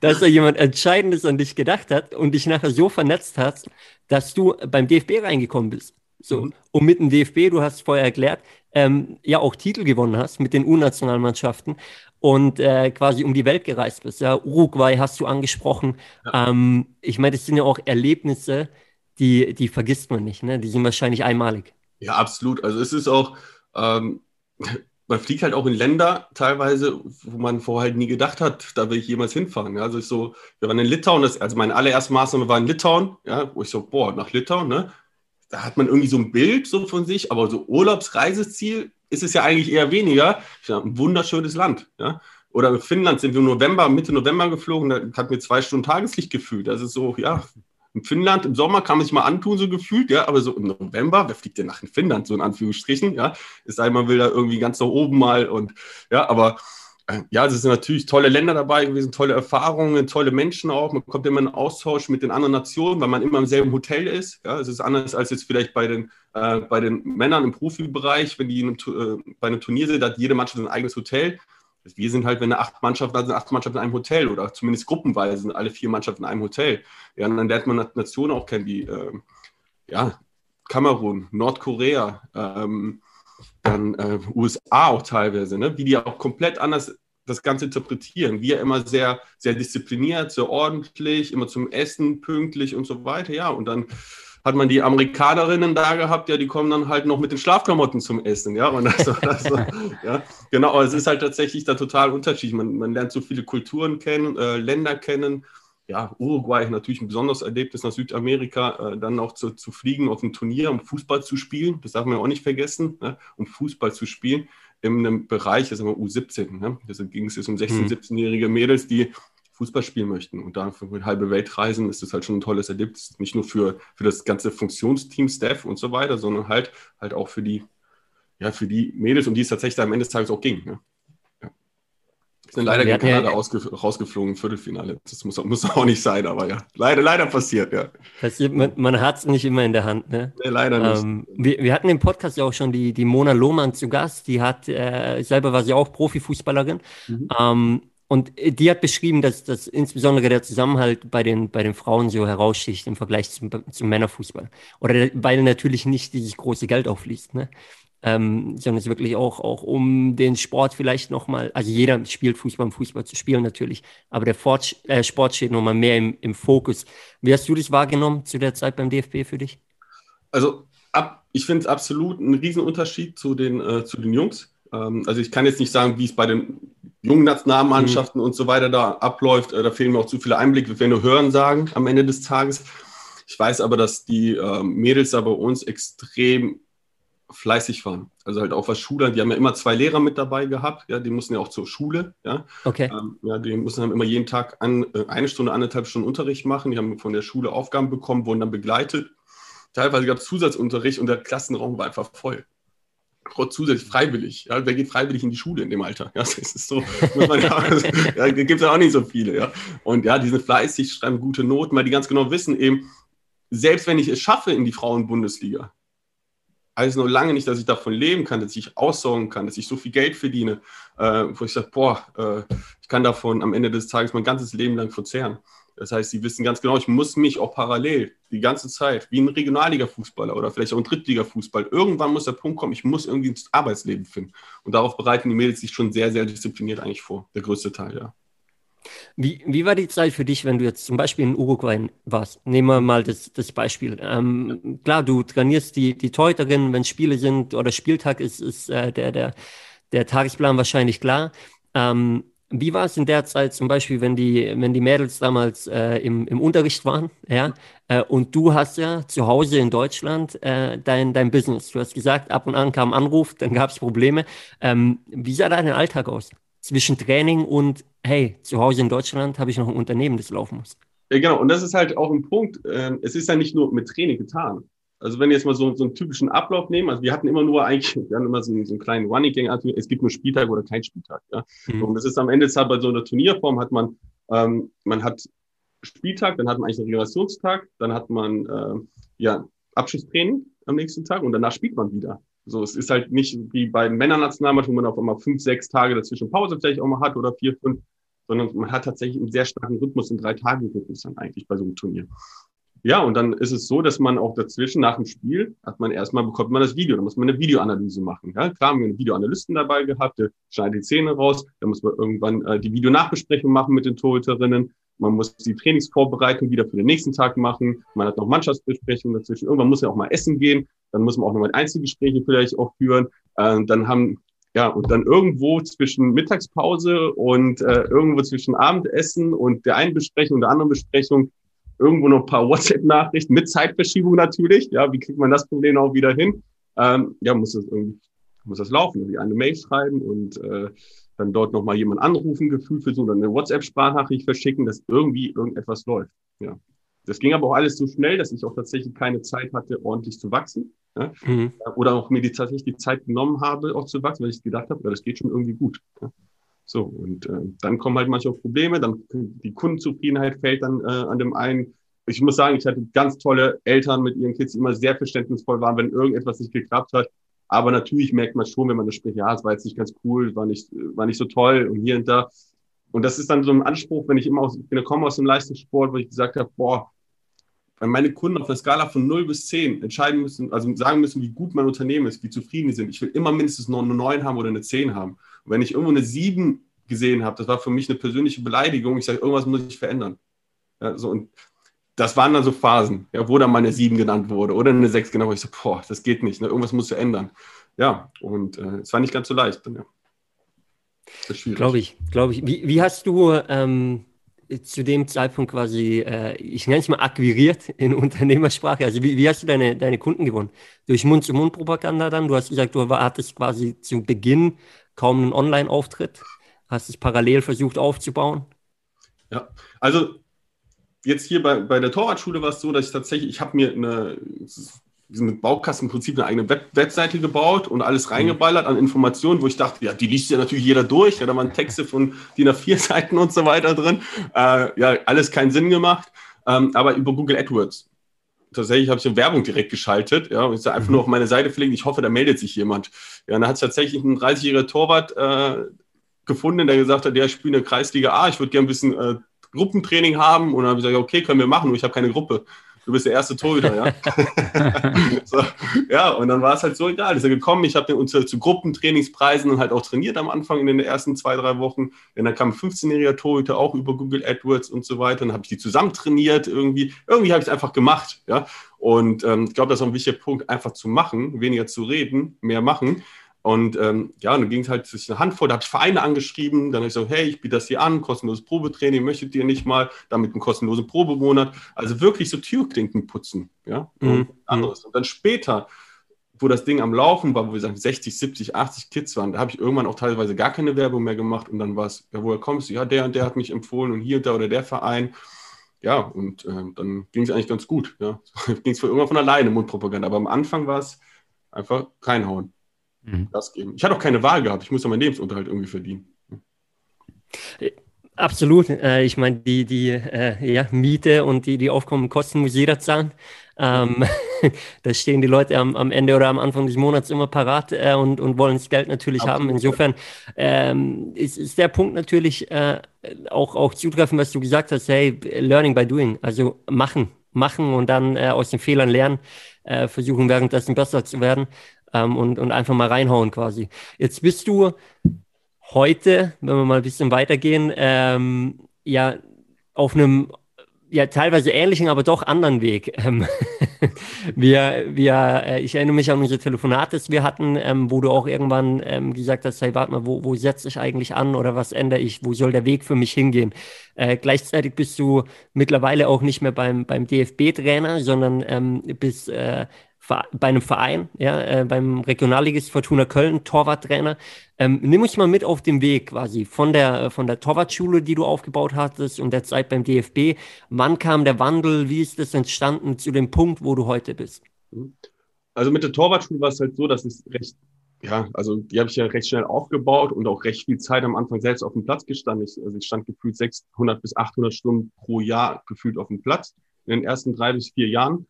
dass da jemand Entscheidendes an dich gedacht hat und dich nachher so vernetzt hast, dass du beim DFB reingekommen bist. So. Mhm. Und mit dem DFB, du hast vorher erklärt, ähm, ja auch Titel gewonnen hast mit den U-Nationalmannschaften und äh, quasi um die Welt gereist bist. Ja, Uruguay hast du angesprochen. Ja. Ähm, ich meine, das sind ja auch Erlebnisse, die, die vergisst man nicht. Ne? Die sind wahrscheinlich einmalig. Ja, absolut. Also es ist auch, ähm, man fliegt halt auch in Länder teilweise, wo man vorher halt nie gedacht hat, da will ich jemals hinfahren. Ja, also ich so, wir waren in Litauen, das, also meine allererste Maßnahme war in Litauen, ja, wo ich so, boah, nach Litauen, ne? Da hat man irgendwie so ein Bild so von sich, aber so Urlaubsreiseziel ist es ja eigentlich eher weniger. Ja, ein wunderschönes Land, ja. Oder in Finnland sind wir im November, Mitte November geflogen, da hat mir zwei Stunden Tageslicht gefühlt. Das ist so, ja, in Finnland im Sommer kann man sich mal antun, so gefühlt, ja, aber so im November, wer fliegt denn nach in Finnland, so in Anführungsstrichen, ja, es sei man will da irgendwie ganz da oben mal und ja, aber äh, ja, es sind natürlich tolle Länder dabei gewesen, tolle Erfahrungen, tolle Menschen auch. Man kommt immer in Austausch mit den anderen Nationen, weil man immer im selben Hotel ist. Ja, es ist anders als jetzt vielleicht bei den, äh, bei den Männern im Profibereich, wenn die einem, äh, bei einem Turnier sind, da hat jede Mannschaft ein eigenes Hotel. Wir sind halt, wenn eine acht Mannschaften da sind, acht Mannschaften in einem Hotel oder zumindest gruppenweise sind alle vier Mannschaften in einem Hotel. Ja, und dann lernt man Nationen auch kennen, wie äh, ja, Kamerun, Nordkorea, ähm, dann äh, USA auch teilweise, ne? wie die auch komplett anders das Ganze interpretieren. Wir immer sehr, sehr diszipliniert, sehr ordentlich, immer zum Essen pünktlich und so weiter. Ja, und dann hat man die Amerikanerinnen da gehabt, ja, die kommen dann halt noch mit den Schlafklamotten zum Essen, ja. Und das, das, ja genau, aber es ist halt tatsächlich da total unterschiedlich. Man, man lernt so viele Kulturen kennen, äh, Länder kennen. Ja, Uruguay natürlich ein besonderes Erlebnis nach Südamerika, äh, dann auch zu, zu fliegen auf ein Turnier, um Fußball zu spielen. Das darf man ja auch nicht vergessen, ne? um Fußball zu spielen in einem Bereich, das ist immer U17. Ne? Da ging es jetzt um 16-, 17-jährige hm. Mädels, die Fußball spielen möchten. Und da für eine halbe Welt reisen ist das halt schon ein tolles Erlebnis. Nicht nur für, für das ganze Funktionsteam, Staff und so weiter, sondern halt, halt auch für die, ja, für die Mädels, um die es tatsächlich am Ende des Tages auch ging. Ne? Ja. Sind leider gegen Kanada ja, rausgeflogen im Viertelfinale. Das muss, muss auch nicht sein, aber ja, leider, leider passiert, ja. Passiert, man, man hat es nicht immer in der Hand, ne? Nee, leider nicht. Ähm, wir, wir hatten im Podcast ja auch schon die, die Mona Lohmann zu Gast. Die hat, äh, selber war sie auch Profifußballerin. Mhm. Ähm, und äh, die hat beschrieben, dass, dass insbesondere der Zusammenhalt bei den, bei den Frauen so heraussticht im Vergleich zum, zum Männerfußball. Oder weil natürlich nicht dieses große Geld aufließt, ne? Ähm, sondern es wirklich auch, auch um den Sport vielleicht nochmal, also jeder spielt Fußball, um Fußball zu spielen natürlich, aber der Fort, äh, Sport steht nochmal mehr im, im Fokus. Wie hast du das wahrgenommen zu der Zeit beim DFB für dich? Also ab, ich finde es absolut ein Riesenunterschied zu den, äh, zu den Jungs. Ähm, also ich kann jetzt nicht sagen, wie es bei den jungen Nationalmannschaften mhm. und so weiter da abläuft. Äh, da fehlen mir auch zu viele Einblicke. Wir werden nur hören sagen am Ende des Tages. Ich weiß aber, dass die äh, Mädels da bei uns extrem fleißig waren. Also halt auch was Schule, die haben ja immer zwei Lehrer mit dabei gehabt, ja, die mussten ja auch zur Schule, ja. Okay. Ähm, ja, die mussten dann immer jeden Tag an, äh, eine Stunde, anderthalb Stunden Unterricht machen. Die haben von der Schule Aufgaben bekommen, wurden dann begleitet. Teilweise gab es Zusatzunterricht und der Klassenraum war einfach voll zusätzlich freiwillig. Ja, wer geht freiwillig in die Schule in dem Alter? Ja, das ist so, muss man ja, ja gibt es auch nicht so viele. Ja. Und ja, die sind fleißig, schreiben gute Noten, weil die ganz genau wissen, eben, selbst wenn ich es schaffe in die Frauenbundesliga, heißt noch lange nicht, dass ich davon leben kann, dass ich aussorgen kann, dass ich so viel Geld verdiene, äh, wo ich sage, boah, äh, ich kann davon am Ende des Tages mein ganzes Leben lang verzehren. Das heißt, sie wissen ganz genau, ich muss mich auch parallel die ganze Zeit, wie ein Regionalliga-Fußballer oder vielleicht auch ein Drittliga-Fußball, irgendwann muss der Punkt kommen, ich muss irgendwie ins Arbeitsleben finden. Und darauf bereiten die Mädels sich schon sehr, sehr diszipliniert eigentlich vor, der größte Teil, ja. Wie, wie war die Zeit für dich, wenn du jetzt zum Beispiel in Uruguay warst? Nehmen wir mal das, das Beispiel. Ähm, klar, du trainierst die, die Teuterin, wenn Spiele sind oder Spieltag ist, ist äh, der, der, der Tagesplan wahrscheinlich klar. Ähm, wie war es in der Zeit zum Beispiel, wenn die, wenn die Mädels damals äh, im, im Unterricht waren, ja, äh, und du hast ja zu Hause in Deutschland äh, dein, dein Business. Du hast gesagt, ab und an kam Anruf, dann gab es Probleme. Ähm, wie sah dein Alltag aus? Zwischen Training und, hey, zu Hause in Deutschland habe ich noch ein Unternehmen, das laufen muss. Ja, genau, und das ist halt auch ein Punkt. Ähm, es ist ja nicht nur mit Training getan. Also wenn wir jetzt mal so, so einen typischen Ablauf nehmen, also wir hatten immer nur eigentlich, wir hatten immer so einen, so einen kleinen Running Gang, also es gibt nur Spieltag oder kein Spieltag. Ja? Mhm. Und das ist am Ende des bei so einer Turnierform hat man, ähm, man hat Spieltag, dann hat man eigentlich einen Regulationstag, dann hat man äh, ja Abschlusstraining am nächsten Tag und danach spielt man wieder. So, es ist halt nicht wie bei Männernationalmannschaft, wo man auf einmal fünf, sechs Tage dazwischen Pause vielleicht auch mal hat oder vier, fünf, sondern man hat tatsächlich einen sehr starken Rhythmus, in drei Tagen Rhythmus dann eigentlich bei so einem Turnier. Ja, und dann ist es so, dass man auch dazwischen nach dem Spiel hat man erstmal bekommt man das Video, da muss man eine Videoanalyse machen. Ja, klar haben wir einen Videoanalysten dabei gehabt, der schneidet die Zähne raus, da muss man irgendwann äh, die Videonachbesprechung machen mit den Torhüterinnen, man muss die Trainingsvorbereitung wieder für den nächsten Tag machen, man hat noch Mannschaftsbesprechungen dazwischen, irgendwann muss ja auch mal essen gehen, dann muss man auch noch mal Einzelgespräche vielleicht auch führen, äh, dann haben ja, und dann irgendwo zwischen Mittagspause und äh, irgendwo zwischen Abendessen und der einen Besprechung und der anderen Besprechung irgendwo noch ein paar WhatsApp-Nachrichten mit Zeitverschiebung natürlich. Ja, wie kriegt man das Problem auch wieder hin? Ähm, ja, muss das irgendwie, muss das laufen, irgendwie eine Mail schreiben und äh, dann dort nochmal jemand anrufen, Gefühl versuchen, dann eine WhatsApp-Sprachnachricht verschicken, dass irgendwie irgendetwas läuft. Ja. Das ging aber auch alles so schnell, dass ich auch tatsächlich keine Zeit hatte, ordentlich zu wachsen. Ja? Mhm. Oder auch mir die, tatsächlich die Zeit genommen habe, auch zu wachsen, weil ich gedacht habe, ja, das geht schon irgendwie gut. Ja? So, und äh, dann kommen halt manchmal Probleme, dann die Kundenzufriedenheit fällt dann äh, an dem einen. Ich muss sagen, ich hatte ganz tolle Eltern mit ihren Kids, die immer sehr verständnisvoll waren, wenn irgendetwas nicht geklappt hat. Aber natürlich merkt man schon, wenn man das spricht, ja, es war jetzt nicht ganz cool, war nicht, war nicht so toll und hier und da. Und das ist dann so ein Anspruch, wenn ich immer aus, ich bin, komme aus dem Leistungssport, wo ich gesagt habe, boah, wenn meine Kunden auf der Skala von 0 bis 10 entscheiden müssen, also sagen müssen, wie gut mein Unternehmen ist, wie zufrieden die sind, ich will immer mindestens eine 9 haben oder eine 10 haben. Und wenn ich irgendwo eine 7 gesehen habe, das war für mich eine persönliche Beleidigung. Ich sage, irgendwas muss ich verändern. Ja, so, und das waren dann so Phasen, ja, wo dann mal eine 7 genannt wurde oder eine 6 genannt wurde. Ich so, boah, das geht nicht, ne? irgendwas muss verändern. Ja, und äh, es war nicht ganz so leicht. Dann, ja. Glaube ich, glaube ich. Wie, wie hast du ähm, zu dem Zeitpunkt quasi, äh, ich nenne es mal akquiriert in Unternehmersprache? Also wie, wie hast du deine, deine Kunden gewonnen? Durch Mund-zu-Mund-Propaganda dann? Du hast gesagt, du hattest quasi zu Beginn kaum einen Online-Auftritt. Hast es parallel versucht aufzubauen? Ja, also jetzt hier bei, bei der Torwartschule war es so, dass ich tatsächlich, ich habe mir eine, mit Baukasten im Prinzip eine eigene Web Webseite gebaut und alles mhm. reingeballert an Informationen, wo ich dachte, ja, die liest ja natürlich jeder durch. Ja, da waren Texte von DIN A4 Seiten und so weiter drin. Äh, ja, alles keinen Sinn gemacht. Ähm, aber über Google AdWords. Tatsächlich habe ich eine Werbung direkt geschaltet, ja, und ich einfach mhm. nur auf meine Seite verlegt. Ich hoffe, da meldet sich jemand. Ja, und da hat es tatsächlich ein 30-jähriger Torwart äh, gefunden, der gesagt hat, der spielt in der Kreisliga A, ich würde gerne ein bisschen äh, Gruppentraining haben. Und dann habe ich gesagt, okay, können wir machen, nur ich habe keine Gruppe. Du bist der erste Torhüter, ja. so, ja, und dann war es halt so egal. Ist er gekommen, ich habe uns zu Gruppentrainingspreisen und halt auch trainiert am Anfang in den ersten zwei, drei Wochen. Und dann kam ein 15-jähriger Torhüter auch über Google AdWords und so weiter. Dann habe ich die zusammen trainiert irgendwie. Irgendwie habe ich es einfach gemacht, ja. Und ähm, ich glaube, das ist auch ein wichtiger Punkt, einfach zu machen, weniger zu reden, mehr machen. Und ähm, ja, dann ging es halt durch eine Handvoll, da habe ich Vereine angeschrieben, dann habe ich so, hey, ich biete das hier an, kostenloses Probetraining, möchtet ihr nicht mal, damit einen kostenlosen Probemonat. Also wirklich so Türklinken putzen, ja, mhm. und anderes. Und dann später, wo das Ding am Laufen war, wo wir sagen 60, 70, 80 Kids waren, da habe ich irgendwann auch teilweise gar keine Werbung mehr gemacht und dann war es, ja, woher kommst du? Ja, der und der hat mich empfohlen und hier und da oder der Verein. Ja, und äh, dann ging es eigentlich ganz gut, ja. ging es irgendwann von alleine, Mundpropaganda. Aber am Anfang war es einfach reinhauen mhm. Gas geben. Ich hatte auch keine Wahl gehabt. Ich musste meinen Lebensunterhalt irgendwie verdienen. Absolut. Äh, ich meine, die, die äh, ja, Miete und die, die aufkommenden Kosten muss jeder zahlen. Ähm, da stehen die Leute am, am Ende oder am Anfang des Monats immer parat äh, und, und wollen das Geld natürlich Absolut. haben. Insofern ähm, ist, ist der Punkt natürlich äh, auch, auch zutreffend, was du gesagt hast, hey, learning by doing, also machen, machen und dann äh, aus den Fehlern lernen, äh, versuchen währenddessen besser zu werden ähm, und, und einfach mal reinhauen quasi. Jetzt bist du heute, wenn wir mal ein bisschen weitergehen, ähm, ja auf einem ja teilweise ähnlichen, aber doch anderen Weg. Ähm, wir, wir, äh, ich erinnere mich an unsere Telefonate, die wir hatten, ähm, wo du auch irgendwann ähm, gesagt hast, hey, warte mal, wo, wo setze ich eigentlich an oder was ändere ich, wo soll der Weg für mich hingehen? Äh, gleichzeitig bist du mittlerweile auch nicht mehr beim, beim DFB-Trainer, sondern ähm, bist äh, bei einem Verein, ja, äh, beim Regionalligist Fortuna Köln, Torwarttrainer. Ähm, nimm uns mal mit auf den Weg quasi von der, von der Torwartschule, die du aufgebaut hattest und der Zeit beim DFB. Wann kam der Wandel? Wie ist das entstanden zu dem Punkt, wo du heute bist? Also mit der Torwartschule war es halt so, dass es recht, ja, also die habe ich ja recht schnell aufgebaut und auch recht viel Zeit am Anfang selbst auf dem Platz gestanden. Ich, also ich stand gefühlt 600 bis 800 Stunden pro Jahr gefühlt auf dem Platz in den ersten drei bis vier Jahren.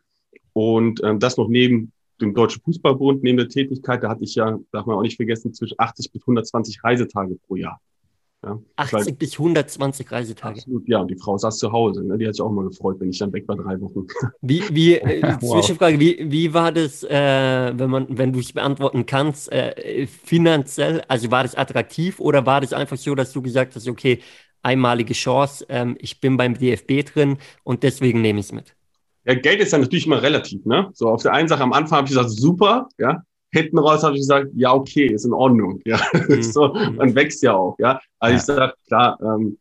Und ähm, das noch neben dem Deutschen Fußballbund, neben der Tätigkeit, da hatte ich ja, darf man auch nicht vergessen, zwischen 80 bis 120 Reisetage pro Jahr. Ja, 80 weil, bis 120 Reisetage. Absolut, ja. Und die Frau saß zu Hause. Ne? Die hat sich auch mal gefreut, wenn ich dann weg war, drei Wochen. Wie, wie äh, wow. Zwischenfrage, wie, wie war das, äh, wenn man, wenn du es beantworten kannst, äh, finanziell? Also war das attraktiv oder war das einfach so, dass du gesagt hast, okay, einmalige Chance, ähm, ich bin beim DFB drin und deswegen nehme ich es mit? Ja, Geld ist ja natürlich immer relativ, ne? So, auf der einen Sache am Anfang habe ich gesagt, super, ja. Hinten raus habe ich gesagt, ja, okay, ist in Ordnung, ja. Mhm. so, man wächst ja auch, ja. Also ja. ich sage, klar, ähm,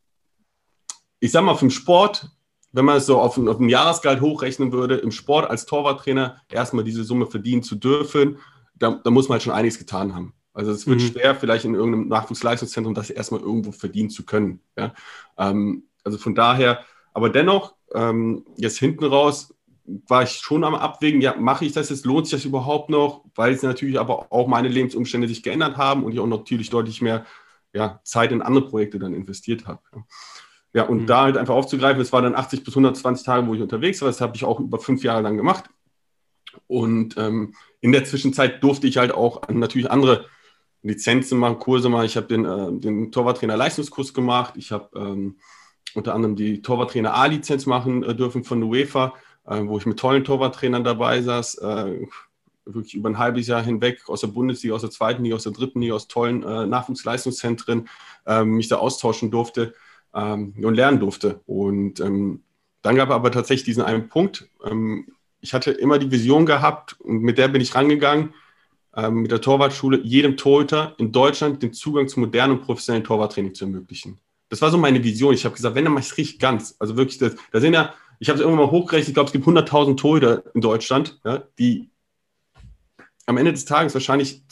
ich sag mal, vom Sport, wenn man es so auf, auf ein Jahresgehalt hochrechnen würde, im Sport als Torwarttrainer erstmal diese Summe verdienen zu dürfen, da, da muss man halt schon einiges getan haben. Also es wird mhm. schwer, vielleicht in irgendeinem Nachwuchsleistungszentrum das erstmal irgendwo verdienen zu können. Ja? Ähm, also von daher, aber dennoch, ähm, jetzt hinten raus war ich schon am Abwägen, ja, mache ich das jetzt, lohnt sich das überhaupt noch, weil es natürlich aber auch meine Lebensumstände sich geändert haben und ich auch natürlich deutlich mehr ja, Zeit in andere Projekte dann investiert habe. Ja, und mhm. da halt einfach aufzugreifen, es waren dann 80 bis 120 Tage, wo ich unterwegs war, das habe ich auch über fünf Jahre lang gemacht. Und ähm, in der Zwischenzeit durfte ich halt auch natürlich andere Lizenzen machen, Kurse machen. Ich habe den, äh, den Torwarttrainer Leistungskurs gemacht. Ich habe ähm, unter anderem die Torwarttrainer A-Lizenz machen äh, dürfen von UEFA, äh, wo ich mit tollen Torwarttrainern dabei saß. Äh, wirklich über ein halbes Jahr hinweg aus der Bundesliga, aus der zweiten Liga, aus der dritten Liga, aus tollen äh, Nachwuchsleistungszentren ähm, mich da austauschen durfte ähm, und lernen durfte. Und ähm, dann gab es aber tatsächlich diesen einen Punkt. Ähm, ich hatte immer die Vision gehabt und mit der bin ich rangegangen, ähm, mit der Torwartschule jedem Torhüter in Deutschland den Zugang zu modernen und professionellen Torwarttraining zu ermöglichen. Das war so meine Vision. Ich habe gesagt, wenn, dann mache ich es richtig ganz. Also wirklich, das, da sind ja, ich habe es irgendwann mal hochgerechnet, ich glaube, es gibt 100.000 Torhüter in Deutschland, ja, die am Ende des Tages wahrscheinlich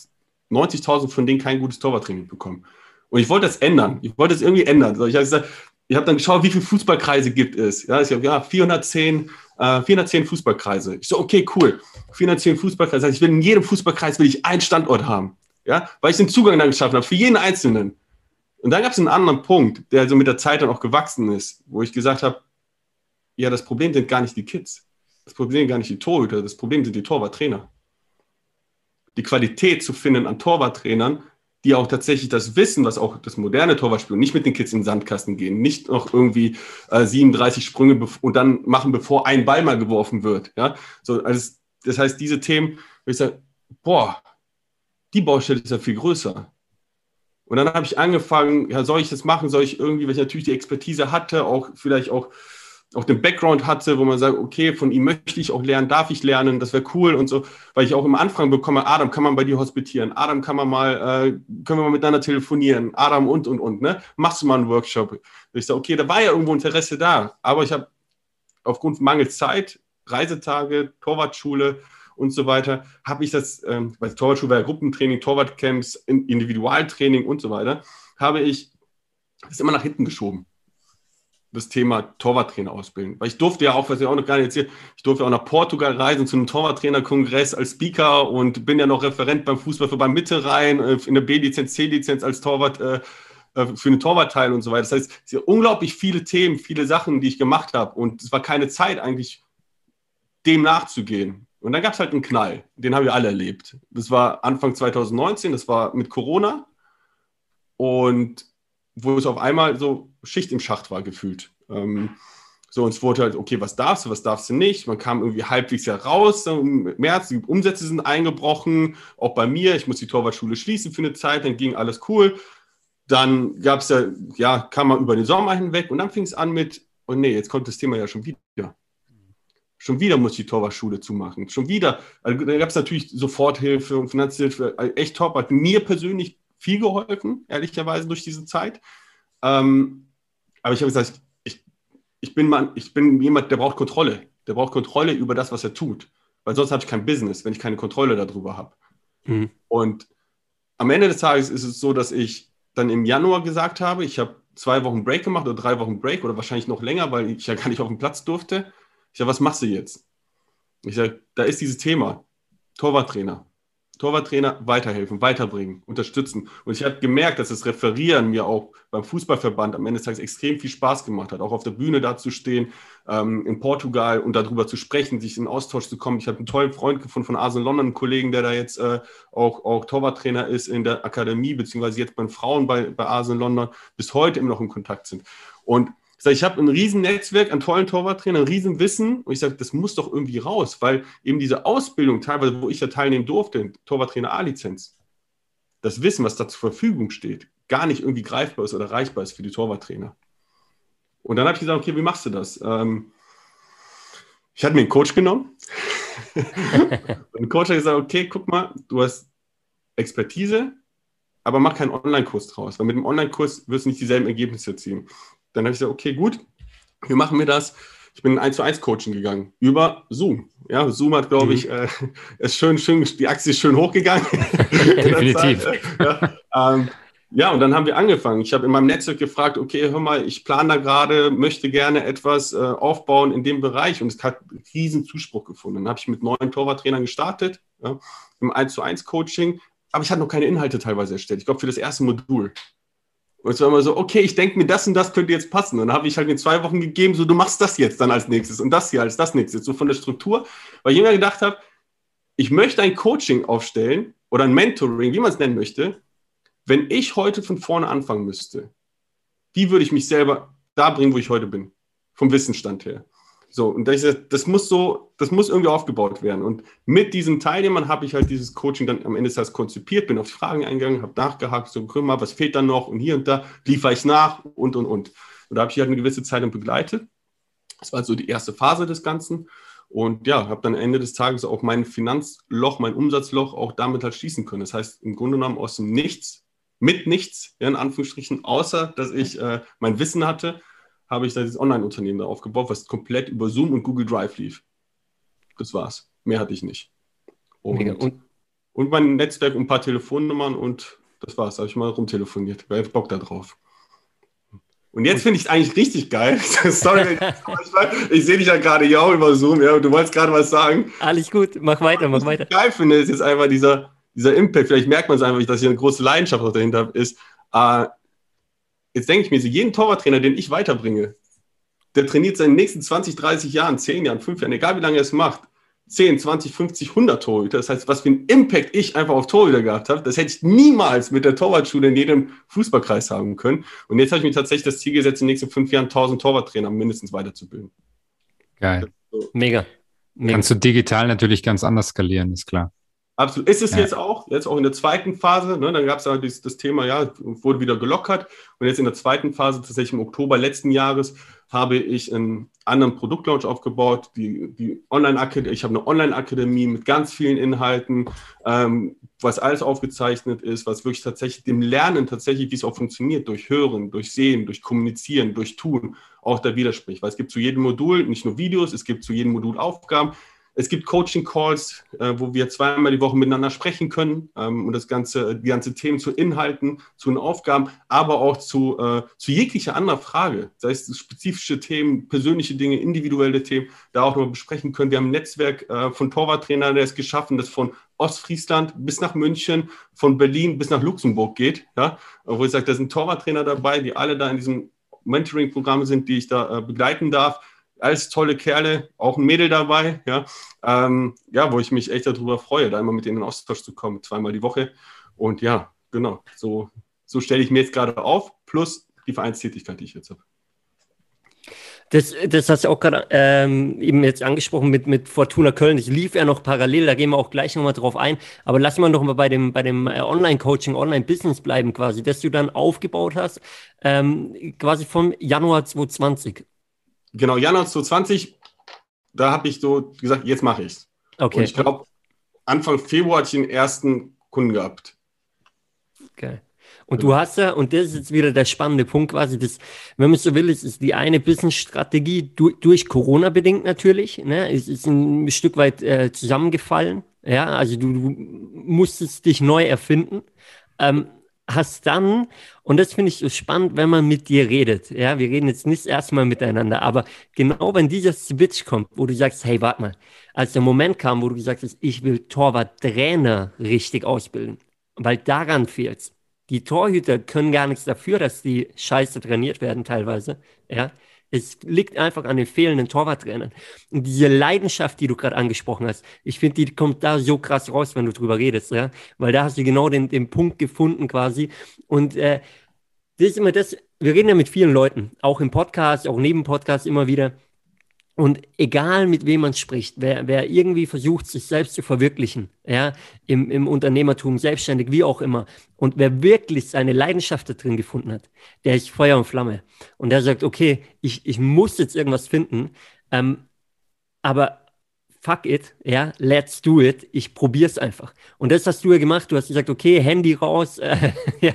90.000 von denen kein gutes Torwarttraining bekommen. Und ich wollte das ändern. Ich wollte es irgendwie ändern. ich habe gesagt, dann geschaut, wie viele Fußballkreise gibt es. Ja, ich habe ja 410, äh, 410 Fußballkreise. Ich so, okay, cool. 410 Fußballkreise. Das heißt, ich will in jedem Fußballkreis will ich einen Standort haben. Ja, weil ich den Zugang dann geschaffen habe für jeden Einzelnen. Und dann gab es einen anderen Punkt, der so mit der Zeit dann auch gewachsen ist, wo ich gesagt habe, ja, das Problem sind gar nicht die Kids. Das Problem sind gar nicht die Torhüter. Das Problem sind die Torwarttrainer. Die Qualität zu finden an Torwarttrainern, die auch tatsächlich das Wissen, was auch das moderne Torwartspiel, nicht mit den Kids in den Sandkasten gehen, nicht noch irgendwie äh, 37 Sprünge und dann machen, bevor ein Ball mal geworfen wird. Ja? So, also das heißt, diese Themen, wo ich sage, boah, die Baustelle ist ja viel größer. Und dann habe ich angefangen, ja, soll ich das machen? Soll ich irgendwie, weil ich natürlich die Expertise hatte, auch vielleicht auch auch den Background hatte, wo man sagt, okay, von ihm möchte ich auch lernen, darf ich lernen, das wäre cool und so, weil ich auch im Anfang bekomme, Adam, kann man bei dir hospitieren? Adam, kann man mal, äh, können wir mal miteinander telefonieren? Adam und, und, und, ne? Machst du mal einen Workshop? ich sage, okay, da war ja irgendwo Interesse da, aber ich habe aufgrund mangels Zeit, Reisetage, Torwartschule und so weiter, habe ich das, ähm, weil Torwartschule war ja Gruppentraining, Torwartcamps, Individualtraining und so weiter, habe ich das immer nach hinten geschoben das Thema Torwarttrainer ausbilden. Weil ich durfte ja auch, was ich auch noch gar nicht erzählt, ich durfte auch nach Portugal reisen zu einem Torwarttrainerkongress als Speaker und bin ja noch Referent beim Fußballverband Mitte rein, äh, in der B-Lizenz, C-Lizenz als Torwart äh, äh, für den Torwartteil und so weiter. Das heißt, es sind unglaublich viele Themen, viele Sachen, die ich gemacht habe und es war keine Zeit eigentlich, dem nachzugehen. Und dann gab es halt einen Knall, den haben wir alle erlebt. Das war Anfang 2019, das war mit Corona und wo es auf einmal so Schicht im Schacht war gefühlt. Ähm, so, und es wurde halt, okay, was darfst du, was darfst du nicht? Man kam irgendwie halbwegs ja raus im März, die Umsätze sind eingebrochen, auch bei mir, ich muss die Torwartschule schließen für eine Zeit, dann ging alles cool. Dann gab es ja, ja, kam man über den Sommer hinweg und dann fing es an mit, oh nee, jetzt kommt das Thema ja schon wieder. Schon wieder muss ich die Torwartschule zumachen. Schon wieder. Also, da gab es natürlich Soforthilfe und Finanzhilfe. Echt top. Hat mir persönlich viel geholfen, ehrlicherweise, durch diese Zeit. Ähm, aber ich habe gesagt, ich, ich, bin man, ich bin jemand, der braucht Kontrolle. Der braucht Kontrolle über das, was er tut. Weil sonst habe ich kein Business, wenn ich keine Kontrolle darüber habe. Mhm. Und am Ende des Tages ist es so, dass ich dann im Januar gesagt habe, ich habe zwei Wochen Break gemacht oder drei Wochen Break oder wahrscheinlich noch länger, weil ich ja gar nicht auf den Platz durfte. Ich sage, was machst du jetzt? Ich sage, da ist dieses Thema, Torwarttrainer. Torwarttrainer weiterhelfen, weiterbringen, unterstützen. Und ich habe gemerkt, dass das Referieren mir auch beim Fußballverband am Ende des Tages extrem viel Spaß gemacht hat, auch auf der Bühne da zu stehen, ähm, in Portugal und darüber zu sprechen, sich in Austausch zu kommen. Ich habe einen tollen Freund gefunden von Arsenal London, einen Kollegen, der da jetzt äh, auch, auch Torwarttrainer ist in der Akademie, beziehungsweise jetzt bei den Frauen bei, bei Arsenal London, bis heute immer noch in Kontakt sind. Und ich sage, ich habe ein riesen Netzwerk an tollen Torwarttrainern, ein riesen Wissen und ich sage, das muss doch irgendwie raus, weil eben diese Ausbildung, teilweise, wo ich ja teilnehmen durfte, Torwarttrainer A-Lizenz, das Wissen, was da zur Verfügung steht, gar nicht irgendwie greifbar ist oder erreichbar ist für die Torwarttrainer. Und dann habe ich gesagt, okay, wie machst du das? Ähm, ich hatte mir einen Coach genommen. und der Coach hat gesagt, okay, guck mal, du hast Expertise, aber mach keinen Online-Kurs draus, weil mit dem Online-Kurs wirst du nicht dieselben Ergebnisse erzielen. Dann habe ich gesagt, okay, gut, wie machen wir das? ich bin in 1 zu 1 Coaching gegangen über Zoom. Ja, Zoom hat, glaube ich, mhm. äh, ist schön, schön, die Aktie ist schön hochgegangen. Definitiv. ja, ähm, ja, und dann haben wir angefangen. Ich habe in meinem Netzwerk gefragt, okay, hör mal, ich plane da gerade, möchte gerne etwas äh, aufbauen in dem Bereich und es hat riesen Zuspruch gefunden. Dann habe ich mit neuen Torwarttrainern gestartet, ja, im 1 zu 1 Coaching, aber ich hatte noch keine Inhalte teilweise erstellt. Ich glaube, für das erste Modul. Und es war immer so, okay, ich denke mir, das und das könnte jetzt passen. Und dann habe ich halt in zwei Wochen gegeben, so, du machst das jetzt dann als nächstes und das hier als das nächste, so von der Struktur. Weil ich immer gedacht habe, ich möchte ein Coaching aufstellen oder ein Mentoring, wie man es nennen möchte. Wenn ich heute von vorne anfangen müsste, wie würde ich mich selber da bringen, wo ich heute bin? Vom Wissensstand her. So, und das, das muss so, das muss irgendwie aufgebaut werden. Und mit diesen Teilnehmern habe ich halt dieses Coaching dann am Ende des Tages konzipiert, bin auf die Fragen eingegangen, habe nachgehakt, so, guck mal, was fehlt dann noch und hier und da, liefere ich nach und, und, und. Und da habe ich halt eine gewisse Zeit dann begleitet. Das war so die erste Phase des Ganzen. Und ja, habe dann am Ende des Tages auch mein Finanzloch, mein Umsatzloch auch damit halt schließen können. Das heißt, im Grunde genommen aus dem Nichts, mit nichts, in Anführungsstrichen, außer dass ich äh, mein Wissen hatte, habe ich dieses Online-Unternehmen da aufgebaut, was komplett über Zoom und Google Drive lief. Das war's. Mehr hatte ich nicht. Und, und, und mein Netzwerk und ein paar Telefonnummern und das war's. Da habe ich mal rumtelefoniert. Wer hat Bock da drauf? Und jetzt finde ich es eigentlich richtig geil. Sorry, ich, sehe dich ja gerade ja über Zoom, ja, du wolltest gerade was sagen. Alles gut, mach weiter, mach weiter. Was ich geil finde, ist jetzt einfach dieser, dieser Impact. Vielleicht merkt man es einfach, dass hier eine große Leidenschaft auch dahinter ist. Äh, jetzt denke ich mir so, jeden Torwarttrainer, den ich weiterbringe, der trainiert seine nächsten 20, 30 Jahren, 10 Jahren, 5 Jahren, egal wie lange er es macht, 10, 20, 50, 100 Torhüter. Das heißt, was für einen Impact ich einfach auf Torhüter gehabt habe, das hätte ich niemals mit der Torwartschule in jedem Fußballkreis haben können. Und jetzt habe ich mir tatsächlich das Ziel gesetzt, in den nächsten fünf Jahren 1000 Torwarttrainer mindestens weiterzubilden. Geil. So. Mega. Mega. Kannst du digital natürlich ganz anders skalieren, ist klar. Absolut. Ist es ja. jetzt auch, jetzt auch in der zweiten Phase, ne, dann gab es ja das, das, Thema, ja, wurde wieder gelockert. Und jetzt in der zweiten Phase, tatsächlich im Oktober letzten Jahres, habe ich einen anderen Produktlaunch aufgebaut, die, die Online-Akademie, ich habe eine Online-Akademie mit ganz vielen Inhalten, ähm, was alles aufgezeichnet ist, was wirklich tatsächlich dem Lernen tatsächlich, wie es auch funktioniert, durch Hören, durch Sehen, durch Kommunizieren, durch Tun, auch da widerspricht. Weil es gibt zu jedem Modul nicht nur Videos, es gibt zu jedem Modul Aufgaben, es gibt Coaching-Calls, äh, wo wir zweimal die Woche miteinander sprechen können ähm, und das ganze, die ganze Themen zu Inhalten, zu den Aufgaben, aber auch zu, äh, zu jeglicher anderer Frage, sei es spezifische Themen, persönliche Dinge, individuelle Themen, da auch nochmal besprechen können. Wir haben ein Netzwerk äh, von Torwarttrainern, der es geschaffen, das von Ostfriesland bis nach München, von Berlin bis nach Luxemburg geht. Ja? Wo ich sage, da sind Torwarttrainer dabei, die alle da in diesem Mentoring-Programm sind, die ich da begleiten darf alles tolle Kerle, auch ein Mädel dabei, ja, ähm, ja, wo ich mich echt darüber freue, da immer mit denen in Austausch zu kommen, zweimal die Woche. Und ja, genau, so, so stelle ich mir jetzt gerade auf, plus die Vereinstätigkeit, die ich jetzt habe. Das, das hast du auch gerade ähm, eben jetzt angesprochen mit, mit Fortuna Köln. Das lief ja noch parallel, da gehen wir auch gleich nochmal drauf ein. Aber lass mal noch mal bei dem, bei dem äh, Online-Coaching, Online-Business bleiben quasi, das du dann aufgebaut hast, ähm, quasi vom Januar 2020 genau, Januar 2020, da habe ich so gesagt, jetzt mache ich es. Okay. Und ich glaube, Anfang Februar hatte ich den ersten Kunden gehabt. Okay. Und du hast ja, und das ist jetzt wieder der spannende Punkt quasi, das, wenn man so will, ist, ist die eine Business-Strategie du, durch Corona bedingt natürlich, ne, es ist ein Stück weit äh, zusammengefallen, ja, also du, du musstest dich neu erfinden. Ähm, hast dann, und das finde ich so spannend, wenn man mit dir redet. Ja, wir reden jetzt nicht erstmal miteinander, aber genau wenn dieser Switch kommt, wo du sagst, hey, warte mal, als der Moment kam, wo du gesagt hast, ich will Torwart-Trainer richtig ausbilden, weil daran fehlt's. Die Torhüter können gar nichts dafür, dass die scheiße trainiert werden teilweise. Ja, es liegt einfach an den fehlenden Torwarttrainern. Und diese Leidenschaft, die du gerade angesprochen hast, ich finde, die kommt da so krass raus, wenn du drüber redest, ja. Weil da hast du genau den, den Punkt gefunden quasi. Und äh, das ist immer das, wir reden ja mit vielen Leuten, auch im Podcast, auch neben Podcast immer wieder. Und egal mit wem man spricht, wer, wer irgendwie versucht, sich selbst zu verwirklichen, ja, im, im Unternehmertum, selbstständig, wie auch immer, und wer wirklich seine Leidenschaft da drin gefunden hat, der ist Feuer und Flamme. Und der sagt, okay, ich, ich muss jetzt irgendwas finden, ähm, aber fuck it, ja, let's do it, ich probier's einfach. Und das hast du ja gemacht, du hast gesagt, okay, Handy raus, äh, ja,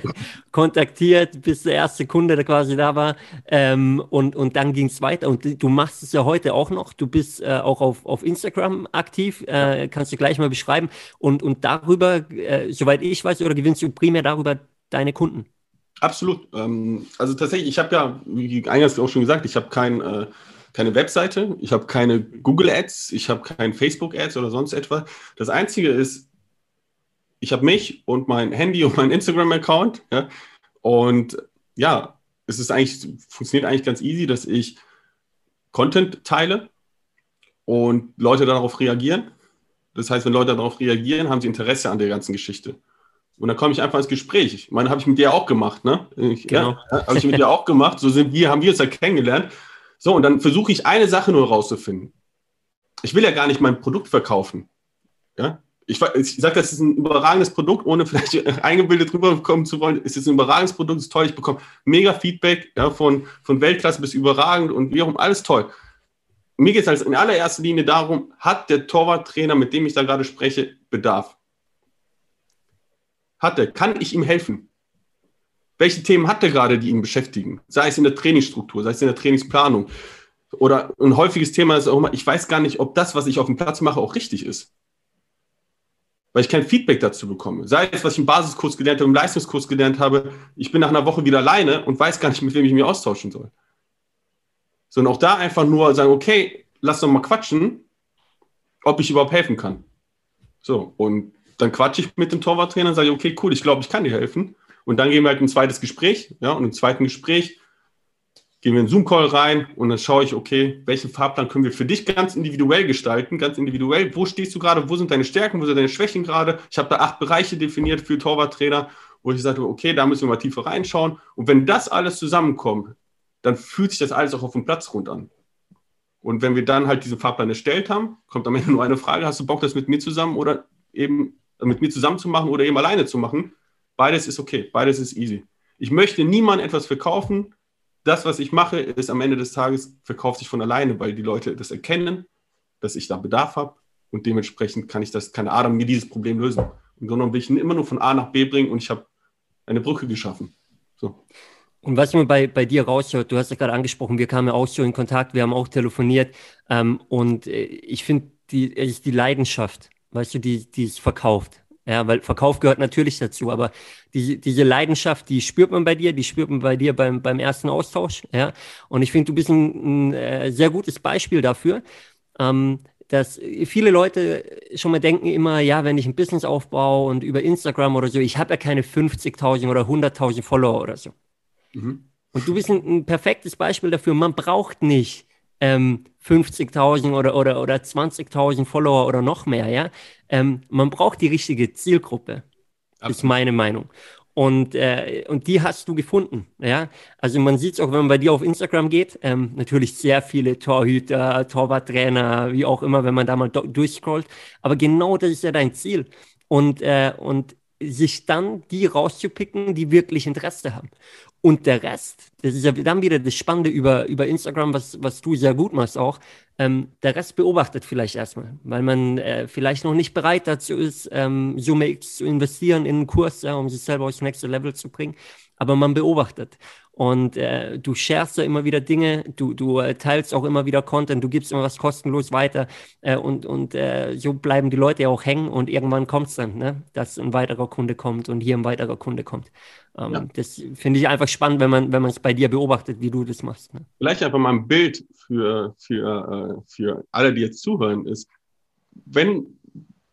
kontaktiert, bis der erste Kunde, der quasi da war ähm, und, und dann ging's weiter und du machst es ja heute auch noch, du bist äh, auch auf, auf Instagram aktiv, äh, kannst du gleich mal beschreiben und, und darüber, äh, soweit ich weiß, oder gewinnst du primär darüber deine Kunden? Absolut. Ähm, also tatsächlich, ich habe ja, wie eingangs auch schon gesagt, ich habe kein äh, keine Webseite, ich habe keine Google Ads, ich habe kein Facebook Ads oder sonst etwas. Das Einzige ist, ich habe mich und mein Handy und mein Instagram-Account. Ja, und ja, es ist eigentlich, funktioniert eigentlich ganz easy, dass ich Content teile und Leute darauf reagieren. Das heißt, wenn Leute darauf reagieren, haben sie Interesse an der ganzen Geschichte. Und dann komme ich einfach ins Gespräch. Ich meine, habe ich mit dir auch gemacht, ne? Ich, genau. Ja, habe ich mit dir auch gemacht. So sind wir, haben wir uns ja kennengelernt. So, und dann versuche ich eine Sache nur rauszufinden. Ich will ja gar nicht mein Produkt verkaufen. Ja? Ich, ich sage, das ist ein überragendes Produkt, ohne vielleicht eingebildet rüberkommen zu wollen. Es ist ein überragendes Produkt, es ist toll. Ich bekomme mega Feedback ja, von, von Weltklasse bis überragend und wie auch alles toll. Mir geht es also in allererster Linie darum, hat der Torwarttrainer, mit dem ich da gerade spreche, Bedarf? Hat er? Kann ich ihm helfen? Welche Themen hat er gerade, die ihn beschäftigen? Sei es in der Trainingsstruktur, sei es in der Trainingsplanung. Oder ein häufiges Thema ist auch immer, ich weiß gar nicht, ob das, was ich auf dem Platz mache, auch richtig ist. Weil ich kein Feedback dazu bekomme. Sei es, was ich im Basiskurs gelernt habe, im Leistungskurs gelernt habe, ich bin nach einer Woche wieder alleine und weiß gar nicht, mit wem ich mich austauschen soll. Sondern auch da einfach nur sagen, okay, lass doch mal quatschen, ob ich überhaupt helfen kann. So, und dann quatsche ich mit dem Torwarttrainer und sage, okay, cool, ich glaube, ich kann dir helfen. Und dann gehen wir halt ein zweites Gespräch. Ja, und im zweiten Gespräch gehen wir in Zoom-Call rein und dann schaue ich, okay, welchen Fahrplan können wir für dich ganz individuell gestalten, ganz individuell. Wo stehst du gerade? Wo sind deine Stärken? Wo sind deine Schwächen gerade? Ich habe da acht Bereiche definiert für Torwarttrainer, wo ich sage, okay, da müssen wir mal tiefer reinschauen. Und wenn das alles zusammenkommt, dann fühlt sich das alles auch auf dem Platz rund an. Und wenn wir dann halt diesen Fahrplan erstellt haben, kommt am Ende nur eine Frage, hast du Bock, das mit mir zusammen oder eben mit mir zusammen zu machen oder eben alleine zu machen? Beides ist okay, beides ist easy. Ich möchte niemandem etwas verkaufen. Das, was ich mache, ist am Ende des Tages, verkauft sich von alleine, weil die Leute das erkennen, dass ich da Bedarf habe und dementsprechend kann ich das, keine Ahnung, mir dieses Problem lösen. Und sondern will ich ihn immer nur von A nach B bringen und ich habe eine Brücke geschaffen. So. Und was mir bei, bei dir raushört, du hast ja gerade angesprochen, wir kamen ja auch so in Kontakt, wir haben auch telefoniert ähm, und äh, ich finde, die, die Leidenschaft, weißt du, die, die es verkauft. Ja, weil Verkauf gehört natürlich dazu, aber die, diese Leidenschaft, die spürt man bei dir, die spürt man bei dir beim, beim ersten Austausch. Ja, und ich finde, du bist ein, ein äh, sehr gutes Beispiel dafür, ähm, dass viele Leute schon mal denken immer, ja, wenn ich ein Business aufbaue und über Instagram oder so, ich habe ja keine 50.000 oder 100.000 Follower oder so. Mhm. Und du bist ein, ein perfektes Beispiel dafür. Man braucht nicht ähm, 50.000 oder, oder, oder 20.000 Follower oder noch mehr, ja. Ähm, man braucht die richtige Zielgruppe, Absolut. ist meine Meinung. Und, äh, und die hast du gefunden. Ja? Also man sieht es auch, wenn man bei dir auf Instagram geht, ähm, natürlich sehr viele Torhüter, Torwarttrainer, wie auch immer, wenn man da mal durchscrollt. Aber genau das ist ja dein Ziel. Und, äh, und sich dann die rauszupicken, die wirklich Interesse haben. Und der Rest, das ist ja dann wieder das Spannende über, über Instagram, was, was du sehr gut machst auch, ähm, der Rest beobachtet vielleicht erstmal, weil man äh, vielleicht noch nicht bereit dazu ist, ähm, Summe X zu investieren in einen Kurs, ja, um sich selber aufs nächste Level zu bringen. Aber man beobachtet. Und äh, du sharest ja immer wieder Dinge, du, du äh, teilst auch immer wieder Content, du gibst immer was kostenlos weiter äh, und, und äh, so bleiben die Leute ja auch hängen und irgendwann kommt es dann, ne, dass ein weiterer Kunde kommt und hier ein weiterer Kunde kommt. Ähm, ja. Das finde ich einfach spannend, wenn man wenn es bei dir beobachtet, wie du das machst. Ne? Vielleicht einfach mal ein Bild für, für, äh, für alle, die jetzt zuhören, ist, wenn